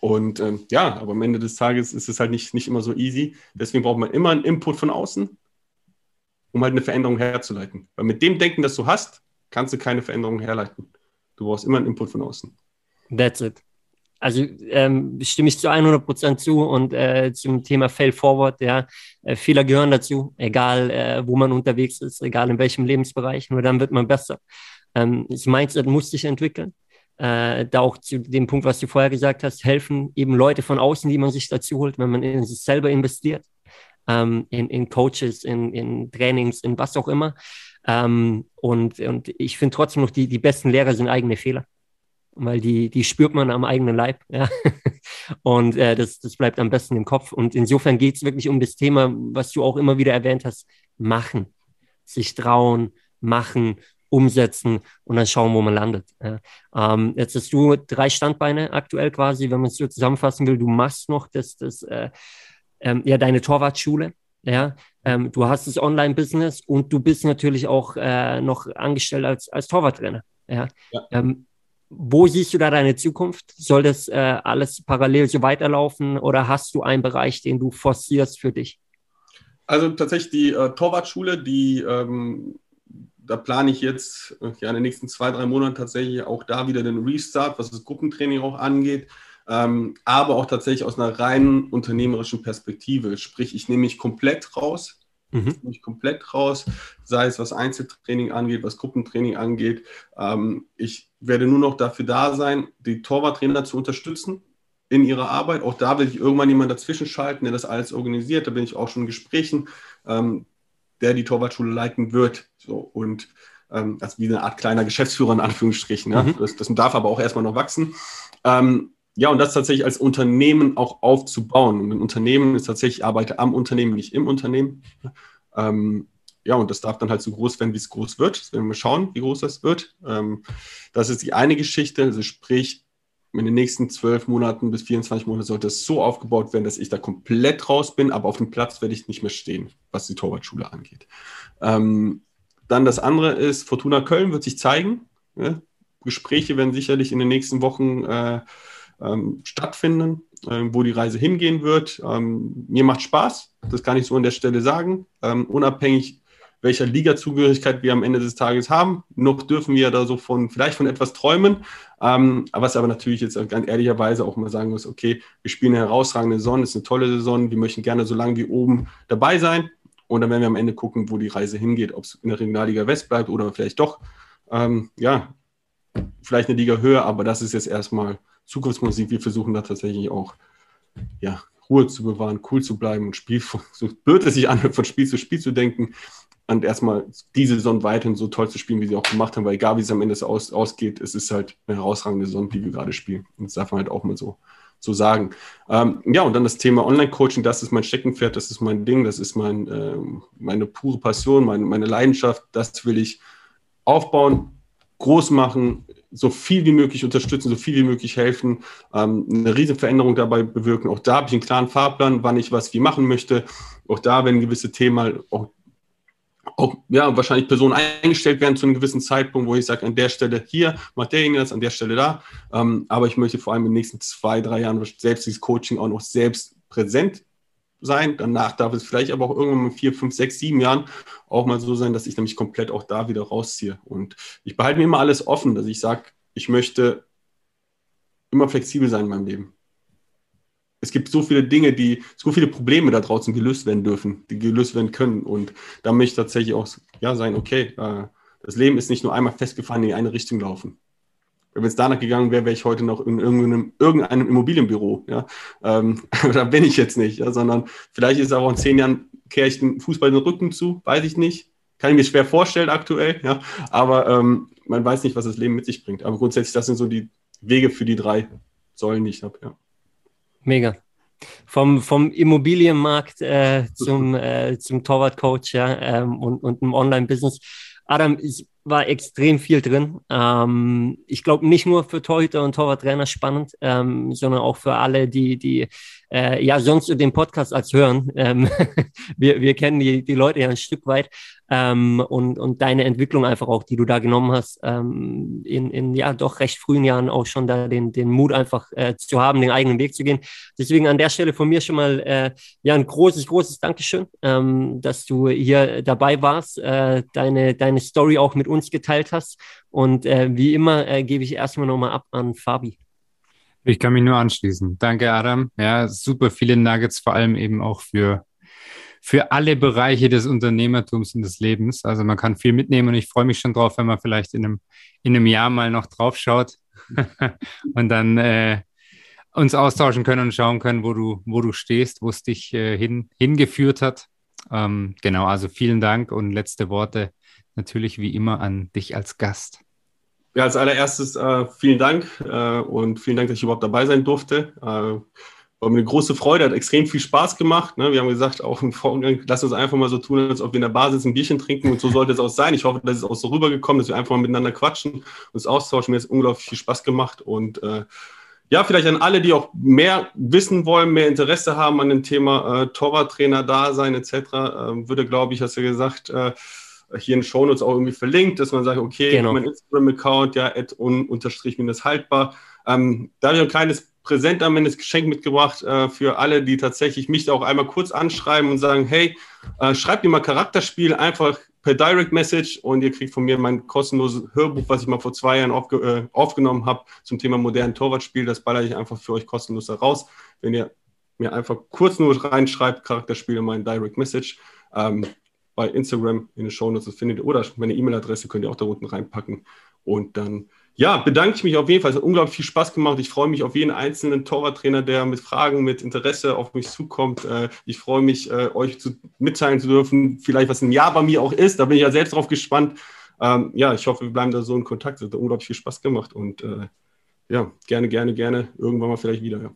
Und ähm, ja, aber am Ende des Tages ist es halt nicht, nicht immer so easy. Deswegen braucht man immer einen Input von außen, um halt eine Veränderung herzuleiten. Weil mit dem Denken, das du hast, kannst du keine Veränderung herleiten. Du brauchst immer einen Input von außen. That's it. Also ähm, stimme ich zu 100 Prozent zu und äh, zum Thema Fail Forward, ja, äh, Fehler gehören dazu, egal äh, wo man unterwegs ist, egal in welchem Lebensbereich, nur dann wird man besser. Ähm, das Mindset muss sich entwickeln. Äh, da auch zu dem Punkt, was du vorher gesagt hast, helfen eben Leute von außen, die man sich dazu holt, wenn man in sich selber investiert, ähm, in, in Coaches, in, in Trainings, in was auch immer. Ähm, und, und ich finde trotzdem noch, die, die besten Lehrer sind eigene Fehler weil die, die spürt man am eigenen Leib. Ja? Und äh, das, das bleibt am besten im Kopf. Und insofern geht es wirklich um das Thema, was du auch immer wieder erwähnt hast, machen. Sich trauen, machen, umsetzen und dann schauen, wo man landet. Ja. Ähm, jetzt hast du drei Standbeine aktuell quasi, wenn man es so zusammenfassen will. Du machst noch das, das äh, ähm, ja, deine Torwartschule. Ja, ähm, du hast das Online-Business und du bist natürlich auch äh, noch angestellt als, als Torwarttrainer. Ja. ja. Ähm, wo siehst du da deine Zukunft? Soll das äh, alles parallel so weiterlaufen oder hast du einen Bereich, den du forcierst für dich? Also tatsächlich die äh, Torwartschule, die ähm, da plane ich jetzt äh, ja, in den nächsten zwei, drei Monaten tatsächlich auch da wieder den Restart, was das Gruppentraining auch angeht. Ähm, aber auch tatsächlich aus einer reinen unternehmerischen Perspektive. Sprich, ich nehme mich komplett raus Mhm. Mich komplett raus, sei es was Einzeltraining angeht, was Gruppentraining angeht. Ähm, ich werde nur noch dafür da sein, die Torwarttrainer zu unterstützen in ihrer Arbeit. Auch da will ich irgendwann jemanden dazwischen schalten, der das alles organisiert. Da bin ich auch schon in Gesprächen, ähm, der die Torwartschule leiten wird. So, und ähm, also wie eine Art kleiner Geschäftsführer in Anführungsstrichen. Ja? Mhm. Das, das, darf aber auch erstmal noch wachsen. Ähm, ja, und das tatsächlich als Unternehmen auch aufzubauen. Und ein Unternehmen ist tatsächlich, ich arbeite am Unternehmen, nicht im Unternehmen. Ähm, ja, und das darf dann halt so groß werden, wie es groß wird. Das werden wir schauen, wie groß das wird. Ähm, das ist die eine Geschichte. Also sprich, in den nächsten zwölf Monaten bis 24 Monaten sollte es so aufgebaut werden, dass ich da komplett raus bin, aber auf dem Platz werde ich nicht mehr stehen, was die Torwartschule angeht. Ähm, dann das andere ist, Fortuna Köln wird sich zeigen. Ja? Gespräche werden sicherlich in den nächsten Wochen äh, ähm, stattfinden, äh, wo die Reise hingehen wird. Ähm, mir macht Spaß, das kann ich so an der Stelle sagen, ähm, unabhängig welcher Liga-Zugehörigkeit wir am Ende des Tages haben. Noch dürfen wir da so von, vielleicht von etwas träumen, ähm, was aber natürlich jetzt ganz ehrlicherweise auch mal sagen muss, okay, wir spielen eine herausragende Saison, ist eine tolle Saison, wir möchten gerne so lange wie oben dabei sein. Und dann werden wir am Ende gucken, wo die Reise hingeht, ob es in der Regionalliga West bleibt oder vielleicht doch, ähm, ja, vielleicht eine Liga höher, aber das ist jetzt erstmal Zukunftsmusik. Wir versuchen da tatsächlich auch ja, Ruhe zu bewahren, cool zu bleiben und Spiel, so blöd es sich anhört, von Spiel zu Spiel zu denken und erstmal diese Saison weiterhin so toll zu spielen, wie sie auch gemacht haben, weil egal wie es am Ende aus, ausgeht, es ist halt eine herausragende Saison, die wir gerade spielen. Und das darf man halt auch mal so, so sagen. Ähm, ja, und dann das Thema Online-Coaching, das ist mein Steckenpferd, das ist mein Ding, das ist mein, äh, meine pure Passion, meine, meine Leidenschaft, das will ich aufbauen, groß machen, so viel wie möglich unterstützen, so viel wie möglich helfen, ähm, eine riesen Veränderung dabei bewirken. Auch da habe ich einen klaren Fahrplan, wann ich was wie machen möchte. Auch da werden gewisse Themen auch, auch ja, wahrscheinlich Personen eingestellt werden zu einem gewissen Zeitpunkt, wo ich sage, an der Stelle hier macht derjenige das, an der Stelle da. Ähm, aber ich möchte vor allem in den nächsten zwei, drei Jahren selbst dieses Coaching auch noch selbst präsent sein. Danach darf es vielleicht aber auch irgendwann in vier, fünf, sechs, sieben Jahren auch mal so sein, dass ich nämlich komplett auch da wieder rausziehe. Und ich behalte mir immer alles offen, dass ich sage, ich möchte immer flexibel sein in meinem Leben. Es gibt so viele Dinge, die, so viele Probleme da draußen gelöst werden dürfen, die gelöst werden können. Und da möchte ich tatsächlich auch ja, sein, okay, äh, das Leben ist nicht nur einmal festgefahren in eine Richtung laufen wenn es danach gegangen wäre, wäre ich heute noch in irgendeinem, irgendeinem Immobilienbüro. Ja? Ähm, da bin ich jetzt nicht, ja? sondern vielleicht ist auch in zehn Jahren, kehre ich den Fußball den Rücken zu, weiß ich nicht. Kann ich mir schwer vorstellen aktuell, ja? aber ähm, man weiß nicht, was das Leben mit sich bringt. Aber grundsätzlich, das sind so die Wege für die drei Säulen, die ich habe. Ja. Mega. Vom, vom Immobilienmarkt äh, zum, äh, zum Torwartcoach ja, ähm, und, und im Online-Business Adam, ich war extrem viel drin. Ähm, ich glaube nicht nur für Torhüter und Torwarttrainer spannend, ähm, sondern auch für alle, die, die äh, ja sonst den Podcast als hören. Ähm, wir, wir kennen die, die Leute ja ein Stück weit ähm, und, und deine Entwicklung einfach auch, die du da genommen hast, ähm, in, in ja doch recht frühen Jahren auch schon da den, den Mut einfach äh, zu haben, den eigenen Weg zu gehen. Deswegen an der Stelle von mir schon mal äh, ja ein großes, großes Dankeschön, ähm, dass du hier dabei warst, äh, deine, deine Story auch mit uns geteilt hast. Und äh, wie immer äh, gebe ich erstmal nochmal ab an Fabi. Ich kann mich nur anschließen. Danke, Adam. Ja, super viele Nuggets, vor allem eben auch für, für alle Bereiche des Unternehmertums und des Lebens. Also man kann viel mitnehmen und ich freue mich schon drauf, wenn man vielleicht in einem, in einem Jahr mal noch drauf schaut und dann äh, uns austauschen können und schauen können, wo du, wo du stehst, wo es dich äh, hin, hingeführt hat. Ähm, genau, also vielen Dank und letzte Worte natürlich wie immer an dich als Gast. Ja, als allererstes äh, vielen Dank äh, und vielen Dank, dass ich überhaupt dabei sein durfte. Äh, war mir eine große Freude, hat extrem viel Spaß gemacht. Ne? Wir haben gesagt, auch im Vorgang, lass uns einfach mal so tun, als ob wir in der Basis ein Bierchen trinken und so sollte es auch sein. Ich hoffe, dass es auch so rübergekommen, dass wir einfach mal miteinander quatschen, uns austauschen. Mir hat es unglaublich viel Spaß gemacht und äh, ja, vielleicht an alle, die auch mehr wissen wollen, mehr Interesse haben an dem Thema äh, Torwarttrainer da sein etc., äh, würde, glaube ich, hast du gesagt, äh, hier in Shownotes auch irgendwie verlinkt, dass man sagt, okay, genau. mein Instagram-Account, ja, add un, unterstrich minus haltbar. Ähm, da habe ich ein kleines Präsent am Ende, das Geschenk mitgebracht äh, für alle, die tatsächlich mich auch einmal kurz anschreiben und sagen, hey, äh, schreibt mir mal Charakterspiel einfach per Direct Message und ihr kriegt von mir mein kostenloses Hörbuch, was ich mal vor zwei Jahren aufge äh, aufgenommen habe zum Thema modernen Torwartspiel. Das baller ich einfach für euch kostenlos heraus. Wenn ihr mir einfach kurz nur reinschreibt, Charakterspiel in mein Direct Message. Ähm, bei Instagram in den Shownotes das findet oder meine E-Mail-Adresse könnt ihr auch da unten reinpacken. Und dann, ja, bedanke ich mich auf jeden Fall. Es hat unglaublich viel Spaß gemacht. Ich freue mich auf jeden einzelnen Torwarttrainer, der mit Fragen, mit Interesse auf mich zukommt. Äh, ich freue mich, äh, euch zu, mitteilen zu dürfen, vielleicht was ein Jahr bei mir auch ist. Da bin ich ja selbst drauf gespannt. Ähm, ja, ich hoffe, wir bleiben da so in Kontakt. Es hat unglaublich viel Spaß gemacht und äh, ja, gerne, gerne, gerne irgendwann mal vielleicht wieder. Ja.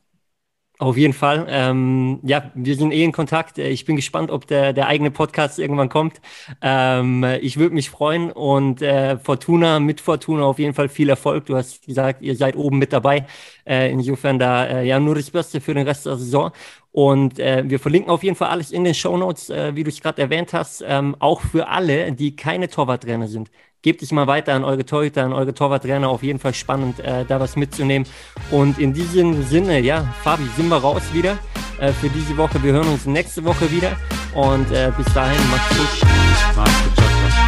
Auf jeden Fall. Ähm, ja, wir sind eh in Kontakt. Äh, ich bin gespannt, ob der, der eigene Podcast irgendwann kommt. Ähm, ich würde mich freuen und äh, Fortuna, mit Fortuna auf jeden Fall viel Erfolg. Du hast gesagt, ihr seid oben mit dabei. Äh, insofern da äh, ja nur das Beste für den Rest der Saison. Und äh, wir verlinken auf jeden Fall alles in den Show Notes, äh, wie du es gerade erwähnt hast, ähm, auch für alle, die keine Torwarttrainer sind gebt es mal weiter an eure Torhüter, an eure Torwarttrainer. Auf jeden Fall spannend, äh, da was mitzunehmen. Und in diesem Sinne, ja, Fabi, sind wir raus wieder äh, für diese Woche. Wir hören uns nächste Woche wieder. Und äh, bis dahin, macht's gut.